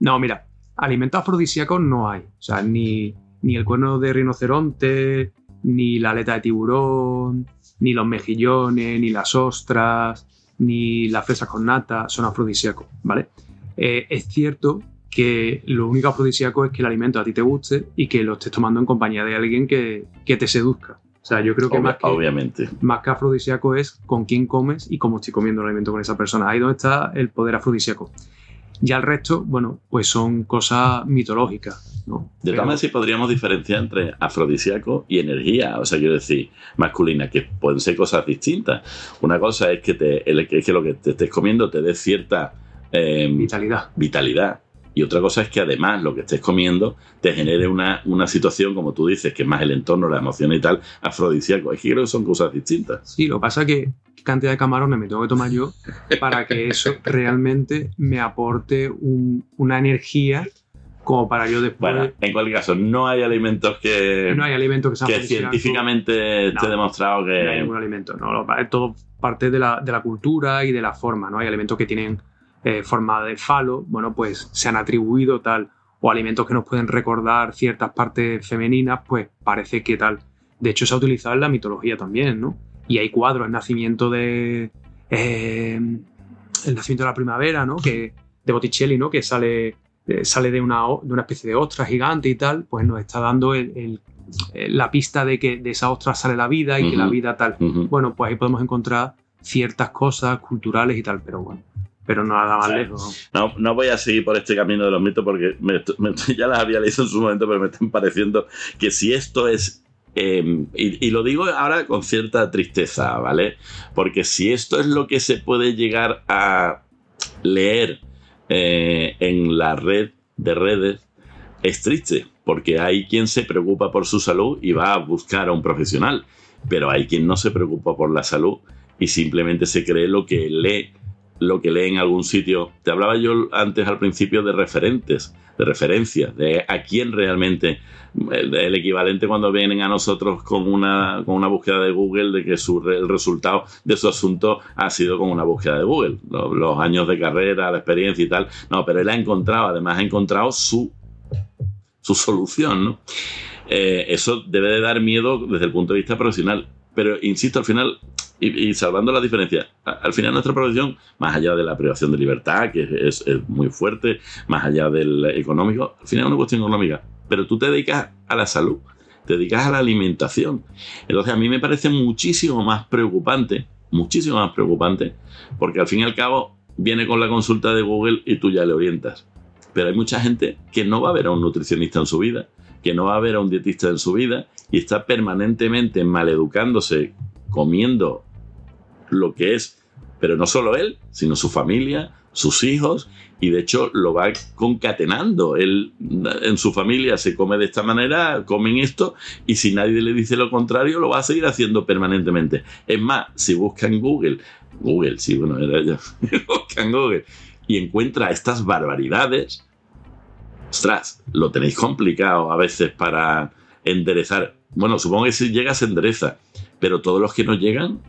No, mira, alimentos afrodisíacos no hay. O sea, ni, ni el cuerno de rinoceronte, ni la aleta de tiburón, ni los mejillones, ni las ostras, ni las fresas con nata son afrodisíacos, ¿vale? Eh, es cierto que lo único afrodisíaco es que el alimento a ti te guste y que lo estés tomando en compañía de alguien que, que te seduzca. O sea, yo creo que obvia- más que obviamente. más que afrodisíaco es con quién comes y cómo estoy comiendo el alimento con esa persona. Ahí donde está el poder afrodisíaco. Ya el resto, bueno, pues son cosas mitológicas, ¿no? De todas maneras, sí podríamos diferenciar entre afrodisíaco y energía, o sea, quiero decir, masculina, que pueden ser cosas distintas. Una cosa es que, te, el- es que lo que te estés comiendo te dé cierta eh, vitalidad. vitalidad. Y otra cosa es que además lo que estés comiendo te genere una, una situación, como tú dices, que es más el entorno, la emoción y tal, afrodisíaco. Es que creo que son cosas distintas. Sí, lo que pasa es que cantidad de camarones me tengo que tomar yo para que eso realmente me aporte un- una energía como para yo después... Bueno, en cualquier caso, no hay alimentos que, no hay alimentos que sean que científicamente esté No, demostrado que... No hay ningún alimento, no, todo parte de la, de la cultura y de la forma, ¿no? Hay alimentos que tienen eh, forma de falo, bueno, pues se han atribuido tal, o alimentos que nos pueden recordar ciertas partes femeninas, pues parece que tal. De hecho, se ha utilizado en la mitología también, ¿no? Y hay cuadros, el nacimiento de... eh, el nacimiento de la primavera, ¿no? Que, de Botticelli, ¿no? Que sale, eh, sale de, una, de una especie de ostra gigante y tal, pues nos está dando el- el- eh, la pista de que de esa ostra sale la vida y que la vida tal. Bueno, pues ahí podemos encontrar ciertas cosas culturales y tal, pero bueno, pero no nada más lejos. No, no voy a seguir por este camino de los mitos porque me- me- ya las había leído en su momento, pero me están pareciendo que si esto es. eh, y, y lo digo ahora con cierta tristeza, ¿vale? Porque si esto es lo que se puede llegar a leer eh, en la red de redes, es triste, porque hay quien se preocupa por su salud y va a buscar a un profesional, pero hay quien no se preocupa por la salud y simplemente se cree lo que lee lo que lee en algún sitio. Te hablaba yo antes al principio de referentes, de referencias, de a quién realmente, el, el equivalente cuando vienen a nosotros con una, con una búsqueda de Google de que su, el resultado de su asunto ha sido con una búsqueda de Google, los, los años de carrera, la experiencia y tal. No, pero él ha encontrado, además ha encontrado su, su solución, ¿no? eh, eso debe de dar miedo desde el punto de vista profesional. Pero insisto, al final, y, salvando la diferencia, al final nuestra profesión, más allá de la privación de libertad, que es, es, muy fuerte, más allá del económico, al final es una cuestión económica. Pero tú te dedicas a la salud, te dedicas a la alimentación. Entonces a mí me parece muchísimo más preocupante, muchísimo más preocupante, porque al fin y al cabo viene con la consulta de Google y tú ya le orientas. Pero hay mucha gente que no va a ver a un nutricionista en su vida, que no va a ver a un dietista en su vida y está permanentemente maleducándose, comiendo lo que es, pero no solo él, sino su familia, sus hijos, y de hecho lo va concatenando. Él en su familia se come de esta manera, comen esto, y si nadie le dice lo contrario, lo va a seguir haciendo permanentemente. Es más, si buscan Google, Google, sí, bueno, era yo, buscan Google, y encuentra estas barbaridades, ostras, lo tenéis complicado a veces para enderezar. Bueno, supongo que si llega se endereza, pero todos los que no llegan,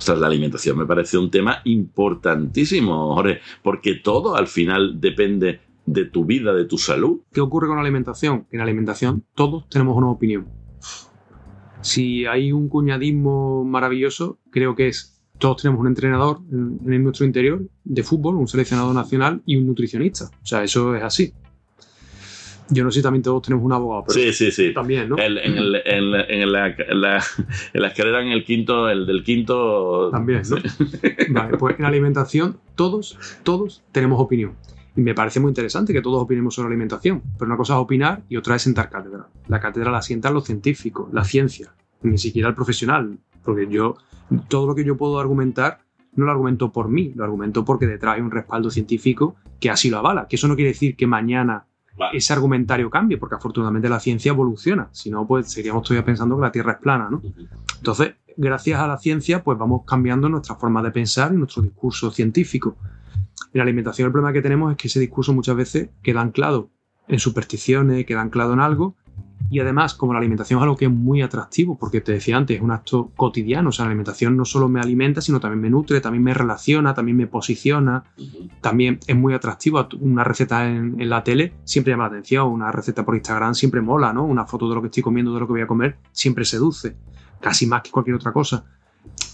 ostras, la alimentación me parece un tema importantísimo, Jorge, porque todo al final depende de tu vida, de tu salud. ¿Qué ocurre con la alimentación? En la alimentación todos tenemos una opinión. Si hay un cuñadismo maravilloso, creo que es todos tenemos un entrenador en, en, nuestro interior de fútbol, un seleccionado nacional y un nutricionista. O sea, eso es así. Yo no sé si también todos tenemos un abogado, pero sí, sí, sí. también, ¿no? El, en, el, en, la, en, la, en, la, escalera, en el quinto, el del quinto. También, ¿no? vale, pues en alimentación, todos, todos tenemos opinión. Y me parece muy interesante que todos opinemos sobre alimentación. Pero una cosa es opinar y otra es sentar cátedra. La cátedra la sientan los científicos, la ciencia, ni siquiera el profesional. Porque yo, todo lo que yo puedo argumentar, no lo argumento por mí, lo argumento porque detrás hay un respaldo científico que así lo avala. Que eso no quiere decir que mañana ese argumentario cambie, porque afortunadamente la ciencia evoluciona. Si no, pues seguiríamos todavía pensando que la Tierra es plana, ¿no? Entonces, gracias a la ciencia, pues vamos cambiando nuestra forma de pensar y nuestro discurso científico. En la alimentación el problema que tenemos es que ese discurso muchas veces queda anclado en supersticiones, queda anclado en algo y además, como la alimentación es algo que es muy atractivo, porque te decía antes, es un acto cotidiano, o sea, la alimentación no solo me alimenta, sino también me nutre, también me relaciona, también me posiciona, también es muy atractivo. Una receta en, la tele siempre llama la atención, una receta por Instagram siempre mola, ¿no? Una foto de lo que estoy comiendo, de lo que voy a comer, siempre seduce, casi más que cualquier otra cosa.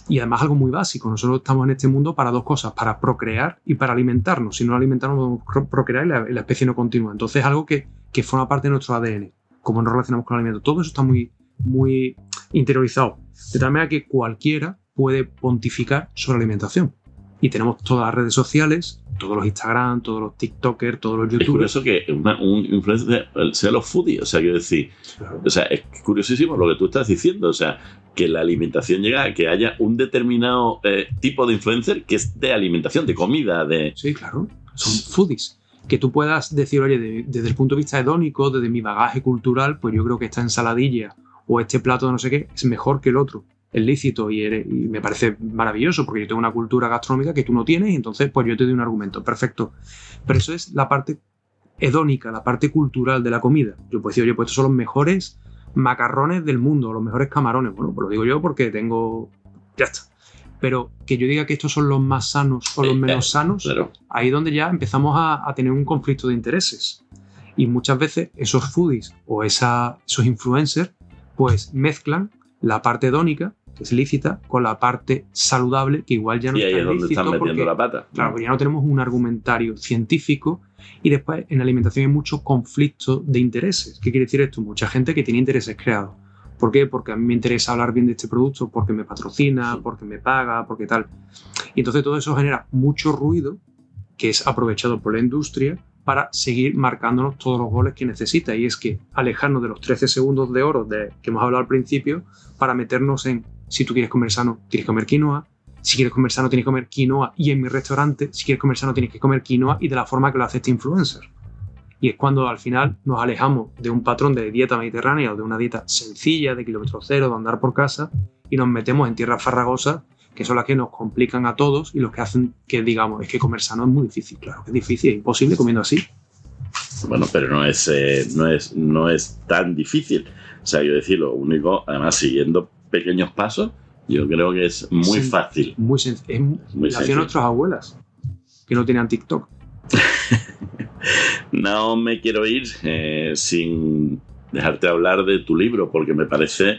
Y además algo muy básico, nosotros estamos en este mundo para dos cosas, para procrear y para alimentarnos. Si no alimentarnos, podemos procrear y la, la especie no continúa. Entonces es algo que, que forma parte de nuestro ADN cómo nos relacionamos con el alimento. Todo eso está muy, muy interiorizado. De tal manera que cualquiera puede pontificar sobre alimentación. Y tenemos todas las redes sociales, todos los Instagram, todos los TikTokers, todos los YouTubers. Es curioso que un influencer sea los foodies, o sea, quiero decir, o sea, es curiosísimo lo que tú estás diciendo, o sea, que la alimentación llega a que haya un determinado eh, tipo de influencer que es de alimentación, de comida, de... Sí, claro, son foodies que tú puedas decir, oye, desde el punto de vista hedónico, desde mi bagaje cultural, pues yo creo que esta ensaladilla o este plato de no sé qué es mejor que el otro. Es lícito y, me parece maravilloso porque yo tengo una cultura gastronómica que tú no tienes y entonces pues yo te doy un argumento. Perfecto. Pero eso es la parte hedónica, la parte cultural de la comida. Yo puedo decir, oye, pues estos son los mejores macarrones del mundo, los mejores camarones. Bueno, pues lo digo yo porque tengo... Ya está pero que yo diga que estos son los más sanos o los menos sanos, ahí es donde ya empezamos a, tener un conflicto de intereses. Y muchas veces esos foodies o esa, esos influencers pues mezclan la parte hedónica, que es lícita, con la parte saludable, que igual ya no y ahí es donde están metiendo la pata. Claro, ya no tenemos un argumentario científico y después en la alimentación hay mucho conflicto de intereses. ¿Qué quiere decir esto? Mucha gente que tiene intereses creados ¿Por qué? Porque a mí me interesa hablar bien de este producto, porque me patrocina, porque me paga, porque tal. Y entonces todo eso genera mucho ruido que es aprovechado por la industria para seguir marcándonos todos los goles que necesita. Y es que alejarnos de los 13 segundos de oro de, que hemos hablado al principio para meternos en si tú quieres comer sano, tienes que comer quinoa. Si quieres comer sano, tienes que comer quinoa. Y en mi restaurante, si quieres comer sano, tienes que comer quinoa y de la forma que lo hace este influencer. Y es cuando al final nos alejamos de un patrón de dieta mediterránea o de una dieta sencilla de kilómetro cero, de andar por casa, y nos metemos en tierras farragosas, que son las que nos complican a todos y los que hacen que digamos, es que comer sano es muy difícil, claro, es difícil, es imposible comiendo así. Bueno, pero no es, eh, no es, no es tan difícil. O sea, yo decir, lo único, además siguiendo pequeños pasos, yo creo que es muy fácil. Muy sencillo. Muy hacían nuestras abuelas, que no tenían TikTok. no me quiero ir eh, sin dejarte hablar de tu libro, porque me parece,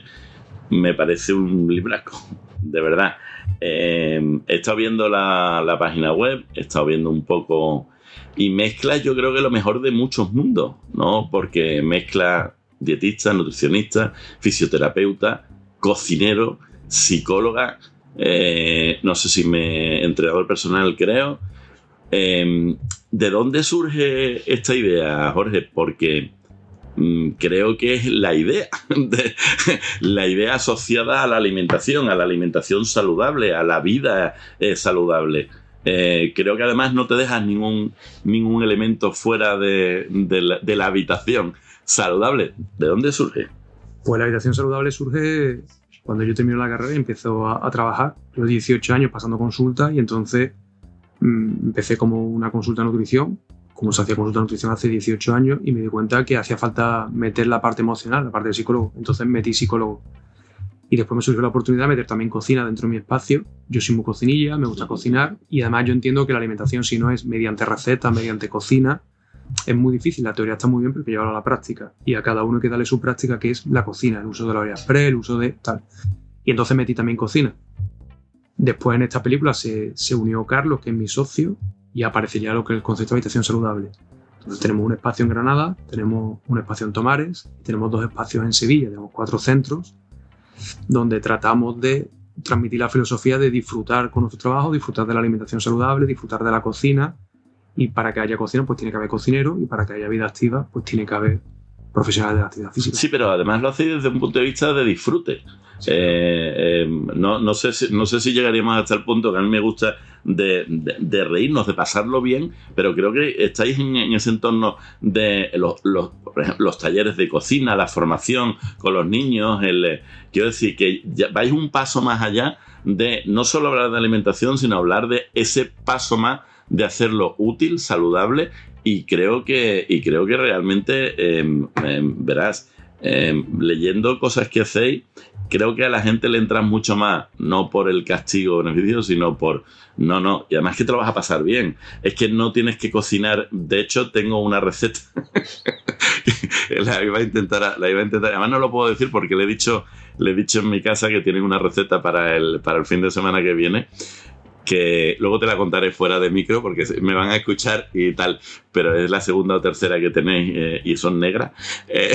me parece un libraco, de verdad. Eh, he estado viendo la, la, página web, he estado viendo un poco y mezcla yo creo que lo mejor de muchos mundos, ¿no? Porque mezcla dietista, nutricionista, fisioterapeuta, cocinero, psicóloga, eh, no sé si me entrenador personal creo. ¿De dónde surge esta idea, Jorge? Porque mm, creo que es la idea, la idea asociada a la alimentación, a la alimentación saludable, a la vida eh, saludable. Eh, creo que además no te dejas ningún, ningún elemento fuera de, la, habitación saludable. ¿De dónde surge? Pues la habitación saludable surge cuando yo termino la carrera y empiezo a, trabajar. Los 18 años pasando consulta y entonces empecé como una consulta de nutrición, como se hacía consulta de nutrición hace 18 años y me di cuenta que hacía falta meter la parte emocional, la parte psicólogo. Entonces metí psicólogo. Y después me surgió la oportunidad de meter también cocina dentro de mi espacio. Yo soy muy cocinilla, me gusta cocinar y además yo entiendo que la alimentación si no es mediante recetas, mediante cocina, es muy difícil. La teoría está muy bien, pero hay que llevarlo a la práctica. Y a cada uno hay que darle su práctica, que es la cocina, el uso de la orilla pre, el uso de tal. Y entonces metí también cocina. Después en esta película se, se unió Carlos, que es mi socio, y aparece ya lo que es el concepto de habitación saludable. Entonces tenemos un espacio en Granada, tenemos un espacio en Tomares, tenemos dos espacios en Sevilla, tenemos cuatro centros donde tratamos de transmitir la filosofía de disfrutar con nuestro trabajo, disfrutar de la alimentación saludable, disfrutar de la cocina. Y para que haya cocina, pues tiene que haber cocinero. Y para que haya vida activa, pues tiene que haber profesionales de la actividad física. Sí, pero además lo hacéis desde un punto de vista de disfrute. Eh, eh, no, no, sé si, no sé si llegaríamos hasta el punto que a mí me gusta de, reírnos, de pasarlo bien, pero creo que estáis en, ese entorno de los, los, talleres de cocina, la formación con los niños. El, eh, quiero decir que vais un paso más allá de no solo hablar de alimentación, sino hablar de ese paso más de hacerlo útil, saludable y creo que, y creo que realmente, em, verás, em, leyendo cosas que hacéis, creo que a la gente le entra mucho más, no por el castigo beneficio, sino por, no, no, y además que te lo vas a pasar bien. Es que no tienes que cocinar, de hecho tengo una receta, la iba a intentar, la iba a intentar, además no lo puedo decir porque le he dicho, le he dicho en mi casa que tienen una receta para el, para el fin de semana que viene, que luego te la contaré fuera de micro porque me van a escuchar y tal, pero es la segunda o tercera que tenéis eh, y son negras, eh,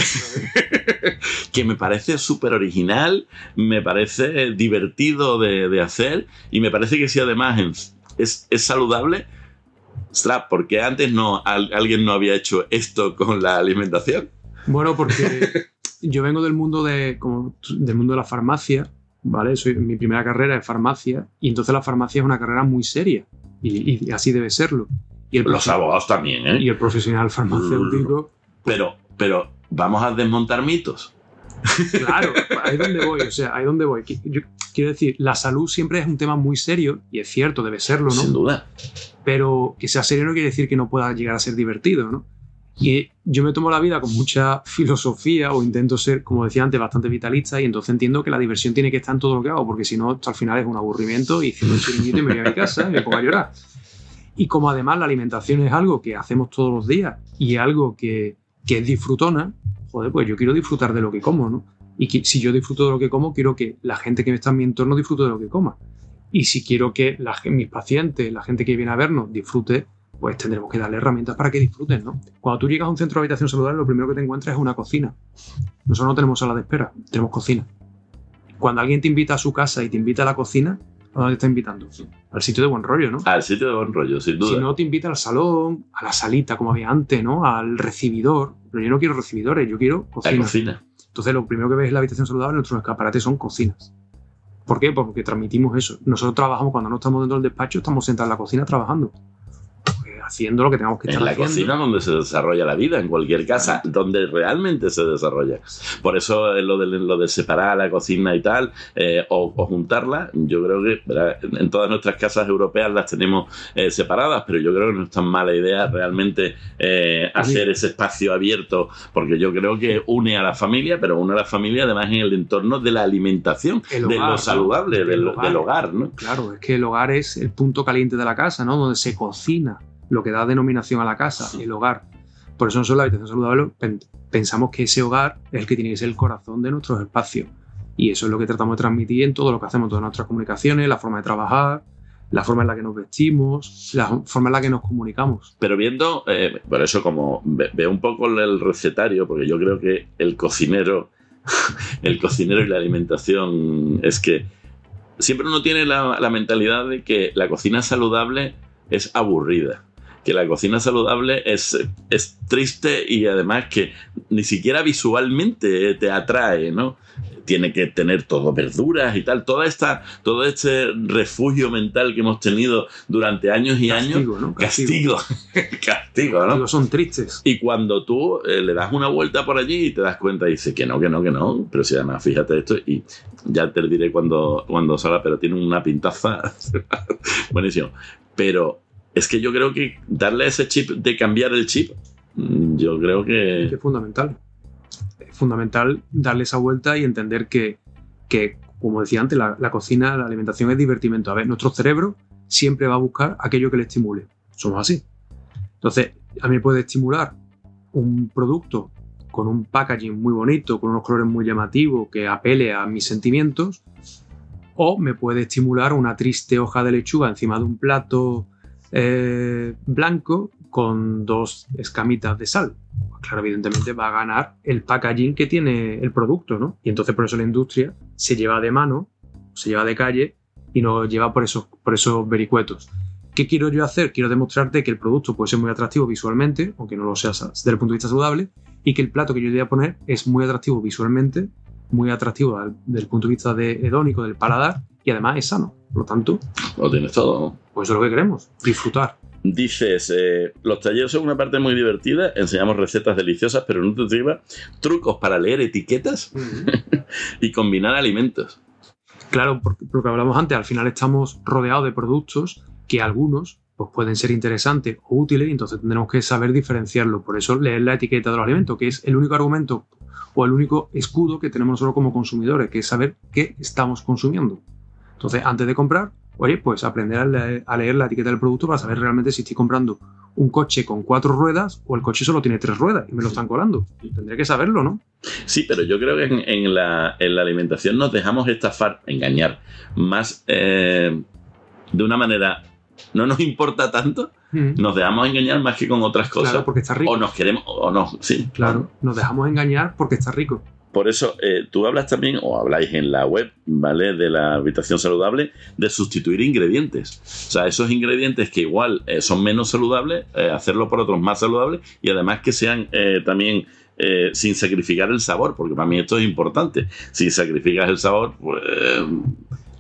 que me parece súper original, me parece divertido de, hacer y me parece que si además es, saludable, ostras, porque antes no alguien no había hecho esto con la alimentación. Bueno, porque yo vengo del mundo de como, del mundo de la farmacia ¿vale? Soy, mi primera carrera es farmacia y entonces la farmacia es una carrera muy seria y, así debe serlo. Y el Los abogados también, ¿eh? Y el profesional farmacéutico. Pero, pero, vamos a desmontar mitos. Claro, ahí donde voy, o sea, ahí donde voy. Yo, quiero decir, la salud siempre es un tema muy serio, y es cierto, debe serlo, ¿no? Sin duda. Pero que sea serio no quiere decir que no pueda llegar a ser divertido, ¿no? Y yo me tomo la vida con mucha filosofía o intento ser, como decía antes, bastante vitalista y entonces entiendo que la diversión tiene que estar en todo lo que hago, porque si no, al final es un aburrimiento y cierro el chiringuito y me voy a mi casa y me pongo a llorar. Y como además la alimentación es algo que hacemos todos los días y algo que, que es disfrutona, joder, pues yo quiero disfrutar de lo que como, ¿no? Y que, si yo disfruto de lo que como, quiero que la gente que está en mi entorno disfrute de lo que coma. Y si quiero que la, mis pacientes, la gente que viene a vernos, disfrute pues tendremos que darle herramientas para que disfruten, ¿no? Cuando tú llegas a un centro de habitación saludable, lo primero que te encuentras es una cocina. Nosotros no tenemos sala de espera, tenemos cocina. Cuando alguien te invita a su casa y te invita a la cocina, ¿a dónde te está invitando? Al sitio de buen rollo, ¿no? Al sitio de buen rollo, sin duda. Si no, te invita al salón, a la salita, como había antes, ¿no? Al recibidor. Pero yo no quiero recibidores, yo quiero cocina. La cocina. Entonces, lo primero que ves en la habitación saludable, nuestros escaparates son cocinas. ¿Por qué? Porque transmitimos eso. Nosotros trabajamos cuando no estamos dentro del despacho, estamos sentados en la cocina trabajando haciendo lo que tenemos que estar en la cocina donde se desarrolla la vida, en cualquier casa, donde realmente se desarrolla. Por eso lo de, lo de separar la cocina y tal, eh, o, juntarla, yo creo que en todas nuestras casas europeas las tenemos eh, separadas, pero yo creo que no es tan mala idea realmente eh, hacer ese espacio abierto, porque yo creo que une a la familia, pero une a la familia además en el entorno de la alimentación, de lo saludable, del, hogar, del hogar, ¿no? Claro, es que el hogar es el punto caliente de la casa, ¿no? Donde se cocina lo que da denominación a la casa, el hogar. Por eso nosotros la habitación saludable pensamos que ese hogar es el que tiene que ser el corazón de nuestros espacios. Y eso es lo que tratamos de transmitir en todo lo que hacemos, todas nuestras comunicaciones, la forma de trabajar, la forma en la que nos vestimos, la forma en la que nos comunicamos. Pero viendo, eh, por eso como veo un poco el recetario, porque yo creo que el cocinero, el cocinero y la alimentación es que siempre uno tiene la, la mentalidad de que la cocina saludable es aburrida que la cocina saludable es, es triste y además que ni siquiera visualmente te atrae, ¿no? Tiene que tener todo verduras y tal, toda esta, todo este refugio mental que hemos tenido durante años y años. ¿no? Castigo. Castigo, ¿no? son tristes. Y cuando tú eh, le das una vuelta por allí y te das cuenta y dices que no, que no, que no, pero si además fíjate esto y ya te diré cuando, cuando salga, pero tiene una pintaza buenísimo. Pero es que yo creo que darle ese chip de cambiar el chip, mm, yo creo que... Es fundamental. Es fundamental darle esa vuelta y entender que, como decía antes, la, cocina, la alimentación es divertimento. A ver, nuestro cerebro siempre va a buscar aquello que le estimule. Somos así. Entonces, a mí me puede estimular un producto con un packaging muy bonito, con unos colores muy llamativos, que apele a mis sentimientos, o me puede estimular una triste hoja de lechuga encima de un plato eh, blanco con dos escamitas de sal. Pues claro, evidentemente va a ganar el packaging que tiene el producto, ¿no? Y entonces por eso la industria se lleva de mano, se lleva de calle y nos lleva por esos, por esos vericuetos. ¿Qué quiero yo hacer? Quiero demostrarte que el producto puede ser muy atractivo visualmente, aunque no lo sea desde el punto de vista saludable, y que el plato que yo voy a poner es muy atractivo visualmente, muy atractivo desde el punto de vista de hedónico del paladar, y además es sano. Por lo tanto, lo tienes todo. Pues eso es lo que queremos, disfrutar. Dices, eh, los talleres son una parte muy divertida, enseñamos recetas deliciosas pero nutritivas, trucos para leer etiquetas y combinar alimentos. Claro, porque lo que hablamos antes, al final estamos rodeados de productos que algunos pues, pueden ser interesantes o útiles y entonces tendremos que saber diferenciarlo. Por eso leer la etiqueta de los alimentos, que es el único argumento o el único escudo que tenemos nosotros como consumidores, que es saber qué estamos consumiendo. Entonces, antes de comprar, oye, pues aprender a leer, la etiqueta del producto para saber realmente si estoy comprando un coche con cuatro ruedas o el coche solo tiene tres ruedas y me lo están colando. Tendría que saberlo, ¿no? Sí, pero yo creo que en, la, alimentación nos dejamos estafar, engañar, más eh, de una manera no nos importa tanto, nos dejamos engañar más que con otras cosas. Claro, porque está rico. O nos queremos, o no, sí. Claro, nos dejamos engañar porque está rico. Por eso, eh, tú hablas también, o habláis en la web, ¿vale? De la habitación saludable, de sustituir ingredientes. O sea, esos ingredientes que igual eh, son menos saludables, eh, hacerlo por otros más saludables y además que sean también sin sacrificar el sabor, porque para mí esto es importante. Si sacrificas el sabor, pues.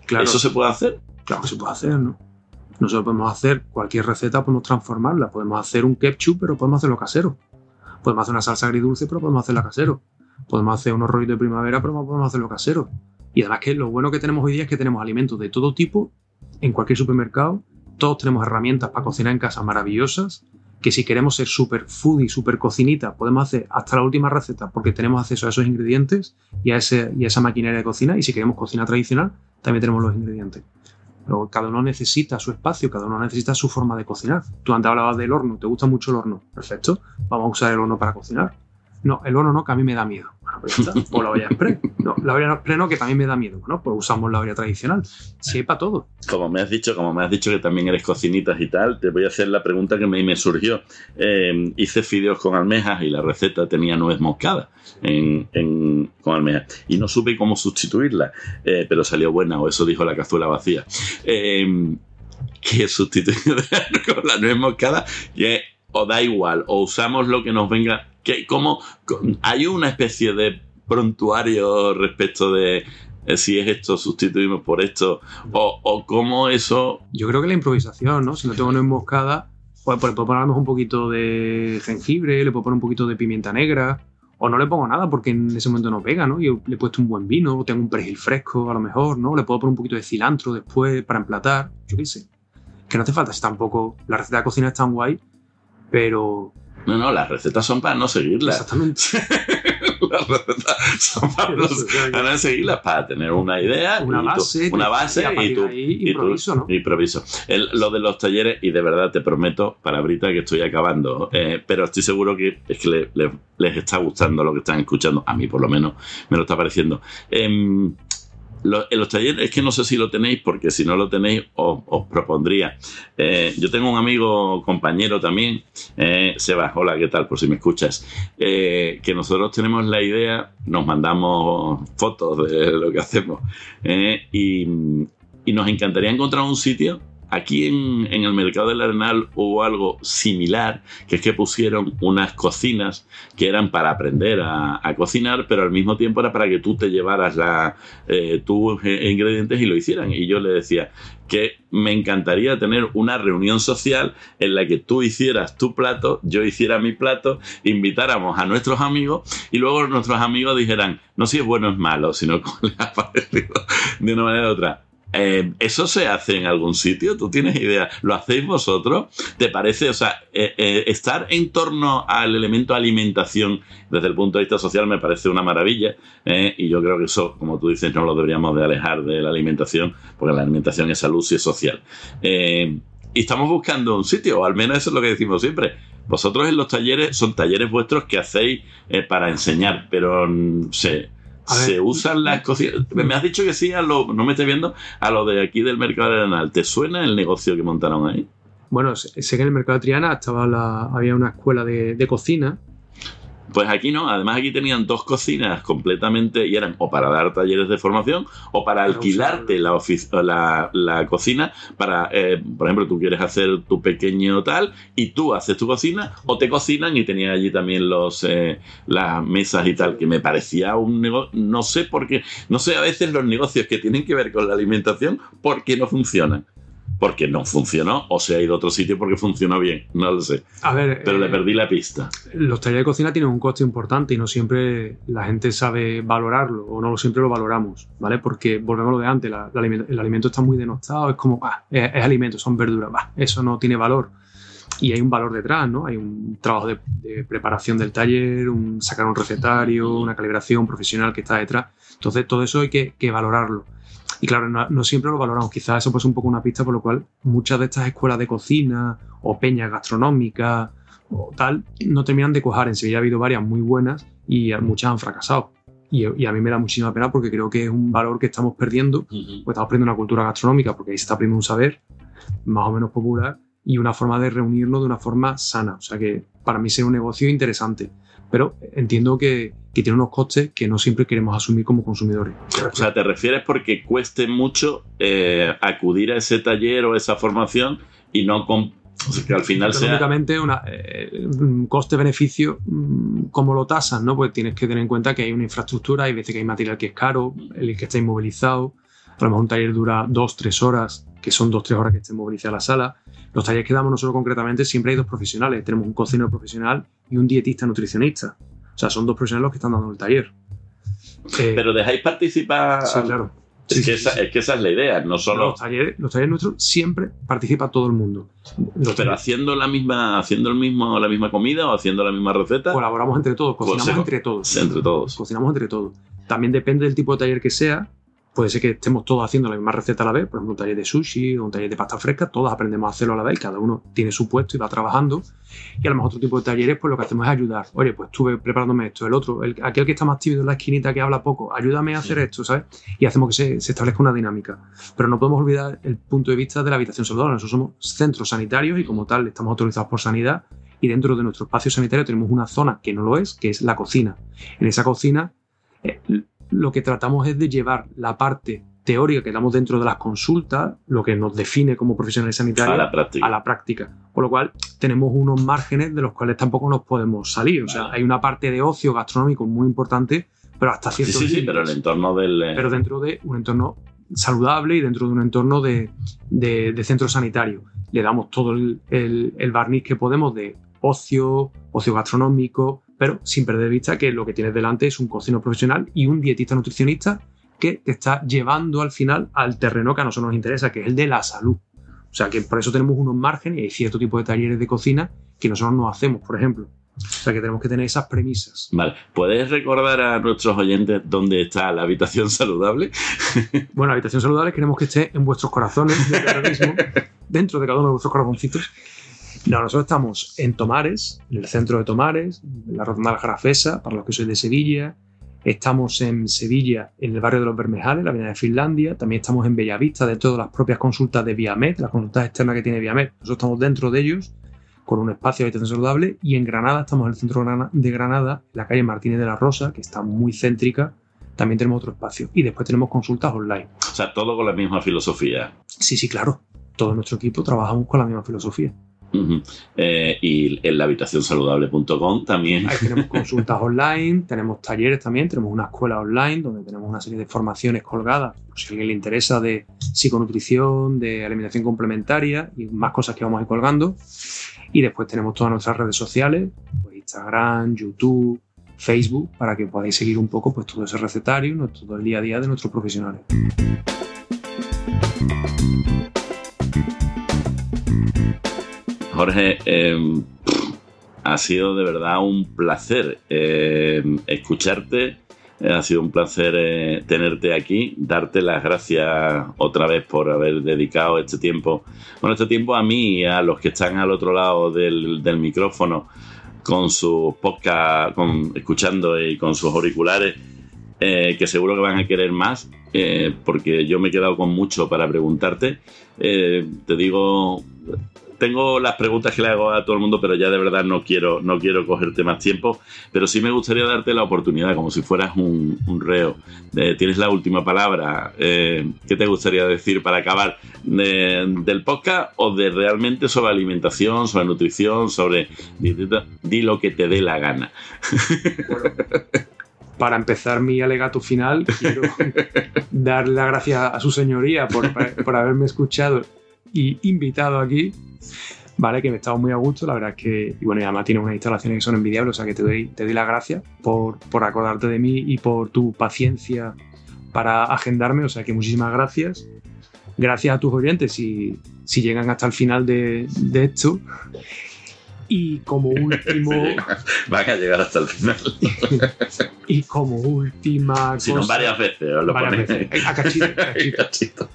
Claro. ¿Eso se puede hacer? Claro que se puede hacer, ¿no? Nosotros podemos hacer cualquier receta, podemos transformarla. Podemos hacer un ketchup, pero podemos hacerlo casero. Podemos hacer una salsa agridulce, pero podemos hacerla casero podemos hacer unos rollos de primavera, pero podemos hacerlo casero. Y además que lo bueno que tenemos hoy día es que tenemos alimentos de todo tipo en cualquier supermercado. Todos tenemos herramientas para cocinar en casa maravillosas. Que si queremos ser super foodie, super cocinita, podemos hacer hasta la última receta porque tenemos acceso a esos ingredientes y a, y a esa maquinaria de cocina. Y si queremos cocina tradicional, también tenemos los ingredientes. Pero cada uno necesita su espacio, cada uno necesita su forma de cocinar. Tú antes hablabas del horno, ¿te gusta mucho el horno? Perfecto, vamos a usar el horno para cocinar. No, el horno no, que a mí me da miedo. Bueno, pues ya está. O la olla spray. No, la olla spray no, que también me da miedo. Bueno, pues usamos la olla tradicional. Sí, para todo. Como me has dicho, como me has dicho que también eres cocinitas y tal, te voy a hacer la pregunta que me, me surgió. Eh, hice fideos con almejas y la receta tenía nuez moscada con almejas. Y no supe cómo sustituirla, eh, pero salió buena, o eso dijo la cazuela vacía. Eh, que sustituir con la nuez moscada, que o da igual, o usamos lo que nos venga que como hay una especie de prontuario respecto de eh, si es esto, sustituimos por esto, o, o cómo eso... Yo creo que la improvisación, ¿no? Si no tengo una emboscada, pues, pues, le puedo poner un poquito de jengibre, le puedo poner un poquito de pimienta negra, o no le pongo nada porque en ese momento no pega, ¿no? Yo le he puesto un buen vino, o tengo un perejil fresco a lo mejor, ¿no? Le puedo poner un poquito de cilantro después para emplatar, yo qué sé. Que no hace falta, si tampoco la receta de cocina es tan guay, pero no, no, las recetas son para no seguirlas. Exactamente. las recetas son para, los- para seguirlas, para tener una idea, Una tú- base, una base y tú, improviso, ¿no? improviso. El- lo de los talleres, y de verdad te prometo, palabrita, que estoy acabando, eh, pero estoy seguro que es que le- le- les está gustando lo que están escuchando, a mí por lo menos me lo está pareciendo. Em, lo- en los talleres, es que no sé si lo tenéis, porque si no lo tenéis, os, os propondría. Eh, yo tengo un amigo, compañero también, eh, Sebas, hola, ¿qué tal? Por si me escuchas. Eh, que nosotros tenemos la idea, nos mandamos fotos de lo que hacemos, eh, y, y nos encantaría encontrar un sitio. Aquí en, en el mercado del Arenal hubo algo similar, que es que pusieron unas cocinas que eran para aprender a, cocinar, pero al mismo tiempo era para que tú te llevaras eh, tus eh, ingredientes y lo hicieran. Y yo le decía que me encantaría tener una reunión social en la que tú hicieras tu plato, yo hiciera mi plato, invitáramos a nuestros amigos y luego nuestros amigos dijeran, no si es bueno o es malo, sino cómo les ha parecido de una manera u otra. Eh, ¿Eso se hace en algún sitio? ¿Tú tienes idea? ¿Lo hacéis vosotros? ¿Te parece? O sea, eh, eh, estar en torno al elemento alimentación desde el punto de vista social me parece una maravilla y yo creo que eso, como tú dices, no lo deberíamos de alejar de la alimentación porque la alimentación es salud y es social. Y estamos buscando un sitio, o al menos eso es lo que decimos siempre. Vosotros en los talleres son talleres vuestros que hacéis para enseñar, pero mm, se, A ver. Se usan las cocinas. Me has dicho que sí a lo, no me estoy viendo, a lo de aquí del mercado de Arenal. ¿Te suena el negocio que montaron ahí? Bueno, sé sé que en el mercado de Triana estaba la, había una escuela de, de cocina. Pues aquí no, además aquí tenían dos cocinas completamente y eran o para dar talleres de formación o para alquilarte la, la, la cocina para, eh, por ejemplo, tú quieres hacer tu pequeño tal y tú haces tu cocina o te cocinan y tenían allí también los eh, las mesas y tal, que me parecía un negocio, no sé por qué, no sé a veces los negocios que tienen que ver con la alimentación, ¿por qué no funcionan? Porque no funcionó o se ha ido a otro sitio porque funcionó bien, no lo sé, A ver, pero eh, le perdí la pista. los talleres de cocina tienen un coste importante y no siempre la gente sabe valorarlo o no siempre lo valoramos, ¿vale? Porque volvemos a lo de antes, la- la el alimento está muy denostado, es como, ah, es, es alimento, son verduras, bah, eso no tiene valor. Y hay un valor detrás, ¿no? Hay un trabajo de, de preparación del taller, un, sacar un recetario, una calibración profesional que está detrás. Entonces, todo eso hay que, que valorarlo. Y claro, no, no siempre lo valoramos. Quizás eso puede ser un poco una pista por lo cual muchas de estas escuelas de cocina o peñas gastronómicas o tal, no terminan de cuajar. En Sevilla ha habido varias muy buenas y muchas han fracasado. Y, y a mí me da muchísima pena porque creo que es un valor que estamos perdiendo, pues estamos perdiendo una cultura gastronómica porque ahí se está aprendiendo un saber más o menos popular y una forma de reunirnos de una forma sana. O sea que para mí sería un negocio interesante. Pero entiendo que, que tiene unos costes que no siempre queremos asumir como consumidores. O sea, ¿te refieres porque cueste mucho eh, acudir a ese taller o esa formación y no con, o sea, que al final sea... Económicamente, una, eh, un coste-beneficio, mm, ¿cómo lo tasan? ¿no? Pues tienes que tener en cuenta que hay una infraestructura, hay veces que hay material que es caro, el que está inmovilizado. A lo mejor un taller dura dos, tres horas, que son dos, tres horas que esté inmovilizada la sala. Los talleres que damos nosotros concretamente siempre hay dos profesionales. Tenemos un cocinero profesional y un dietista nutricionista. O sea, son dos profesionales los que están dando el taller. Eh, Pero dejáis participar... sí, claro. Es, que esa, es que esa es la idea, no solo... Los talleres, los talleres nuestros siempre participa todo el mundo. Los Pero haciendo la misma, haciendo el mismo, la misma comida o haciendo la misma receta colaboramos entre todos, cocinamos Consejo. entre todos. entre todos. cocinamos entre todos. También depende del tipo de taller que sea. Puede ser que estemos todos haciendo la misma receta a la vez, por ejemplo, un taller de sushi o un taller de pasta fresca, todos aprendemos a hacerlo a la vez, cada uno tiene su puesto y va trabajando. Y a lo mejor otro tipo de talleres, pues lo que hacemos es ayudar. Oye, pues estuve preparándome esto, el otro, el- aquel que está más tímido en la esquinita que habla poco, ayúdame a hacer esto, ¿sabes? Y hacemos que se, se establezca una dinámica. Pero no podemos olvidar el punto de vista de la habitación saludable. Nosotros somos centros sanitarios y como tal estamos autorizados por sanidad y dentro de nuestro espacio sanitario tenemos una zona que no lo es, que es la cocina. En esa cocina eh, lo que tratamos es de llevar la parte teórica que damos dentro de las consultas, lo que nos define como profesionales sanitarios, A la práctica. a la práctica. Con lo cual, tenemos unos márgenes de los cuales tampoco nos podemos salir. O sea, Vale. hay una parte de ocio gastronómico muy importante, pero hasta Sí, cierto sí, sí, pero el entorno del... eh, pero dentro de un entorno saludable y dentro de un entorno de, de- de centro sanitario. Le damos todo el, el- el barniz que podemos de ocio, ocio gastronómico, pero sin perder de vista que lo que tienes delante es un cocinero profesional y un dietista nutricionista que te está llevando al final al terreno que a nosotros nos interesa, que es el de la salud. O sea que por eso tenemos unos márgenes y hay cierto tipo de talleres de cocina que nosotros no hacemos, por ejemplo. O sea que tenemos que tener esas premisas. Vale, ¿puedes recordar a nuestros oyentes dónde está la habitación saludable? Bueno, la habitación saludable queremos que esté en vuestros corazones desde ahora mismo, dentro de cada uno de vuestros corazoncitos. No, nosotros estamos en Tomares, en el centro de Tomares, en la Rotonda de la Jarafesa, para los que sois de Sevilla. Estamos en Sevilla, en el barrio de los Bermejales, la avenida de Finlandia. También estamos en Bellavista, de todas las propias consultas de Viamed, las consultas externas que tiene Viamed. Nosotros estamos dentro de ellos, con un espacio de habitación saludable. Y en Granada, estamos en el centro de Granada, en la calle Martínez de la Rosa, que está muy céntrica. También tenemos otro espacio. Y después tenemos consultas online. O sea, todo con la misma filosofía. Sí, sí, claro. Todo nuestro equipo trabajamos con la misma filosofía. Eh, y en la habitacionsaludable.com también. Ahí tenemos consultas online, tenemos talleres también, tenemos una escuela online donde tenemos una serie de formaciones colgadas, por si alguien le interesa, de psiconutrición, de alimentación complementaria y más cosas que vamos a ir colgando. Y después tenemos todas nuestras redes sociales, pues Instagram, YouTube, Facebook, para que podáis seguir un poco pues, todo ese recetario, todo el día a día de nuestros profesionales. Jorge, eh, ha sido de verdad un placer eh, escucharte. Eh, ha sido un placer tenerte aquí, darte las gracias otra vez por haber dedicado este tiempo, bueno, este tiempo a mí y a los que están al otro lado del, micrófono con sus podcast, con, escuchando y con sus auriculares, que seguro que van a querer más, porque yo me he quedado con mucho para preguntarte. Te digo, tengo las preguntas que le hago a todo el mundo, pero ya de verdad no quiero, no quiero cogerte más tiempo. Pero sí me gustaría darte la oportunidad, como si fueras un, un reo. Eh, tienes la última palabra. Eh, ¿Qué te gustaría decir para acabar de- del podcast o de realmente sobre alimentación, sobre nutrición, sobre... Di, lo que te dé la gana. Para empezar mi alegato final, quiero darle las gracias a su señoría por, por haberme escuchado y invitado aquí. Vale, que me he estado muy a gusto, la verdad es que, y bueno, y además tiene unas instalaciones que son envidiables, o sea que te doy, te doy las gracias por, por acordarte de mí y por tu paciencia para agendarme, o sea que muchísimas gracias. Gracias a tus oyentes si, si llegan hasta el final de, de esto. Y como último, Van a llegar hasta el final. y como última Si no, cosa- varias veces. lo varias veces, a cachito, a cachito. Cachito.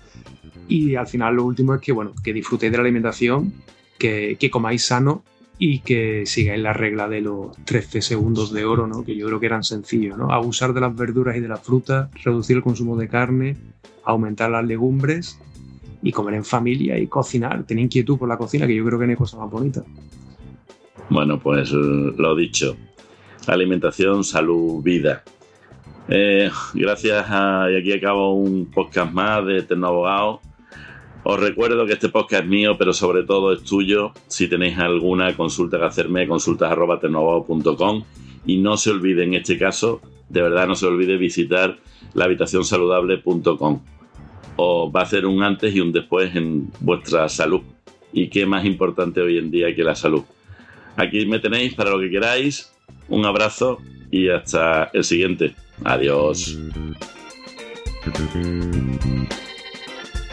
Y al final lo último es que, bueno, que disfrutéis de la alimentación, que, comáis sano y que sigáis la regla de los 13 segundos de oro, ¿no? Que yo creo que eran sencillos, ¿no? Abusar de las verduras y de las frutas, reducir el consumo de carne, aumentar las legumbres y comer en familia y cocinar. Tener inquietud por la cocina, que yo creo que no hay cosa más bonita. Bueno, pues eh, lo dicho. Alimentación, salud, vida. Eh, gracias a. Y aquí acabo un podcast más de Eterno Abogado. Os recuerdo que este podcast es mío, pero sobre todo es tuyo. Si tenéis alguna consulta que hacerme, consultas arroba. Y no se olvide, en este caso, de verdad no se olvide visitar la habitacionsaludable.com. Os va a hacer un antes y un después en vuestra salud. Y qué más importante hoy en día que la salud. Aquí me tenéis para lo que queráis. Un abrazo y hasta el siguiente. Adiós.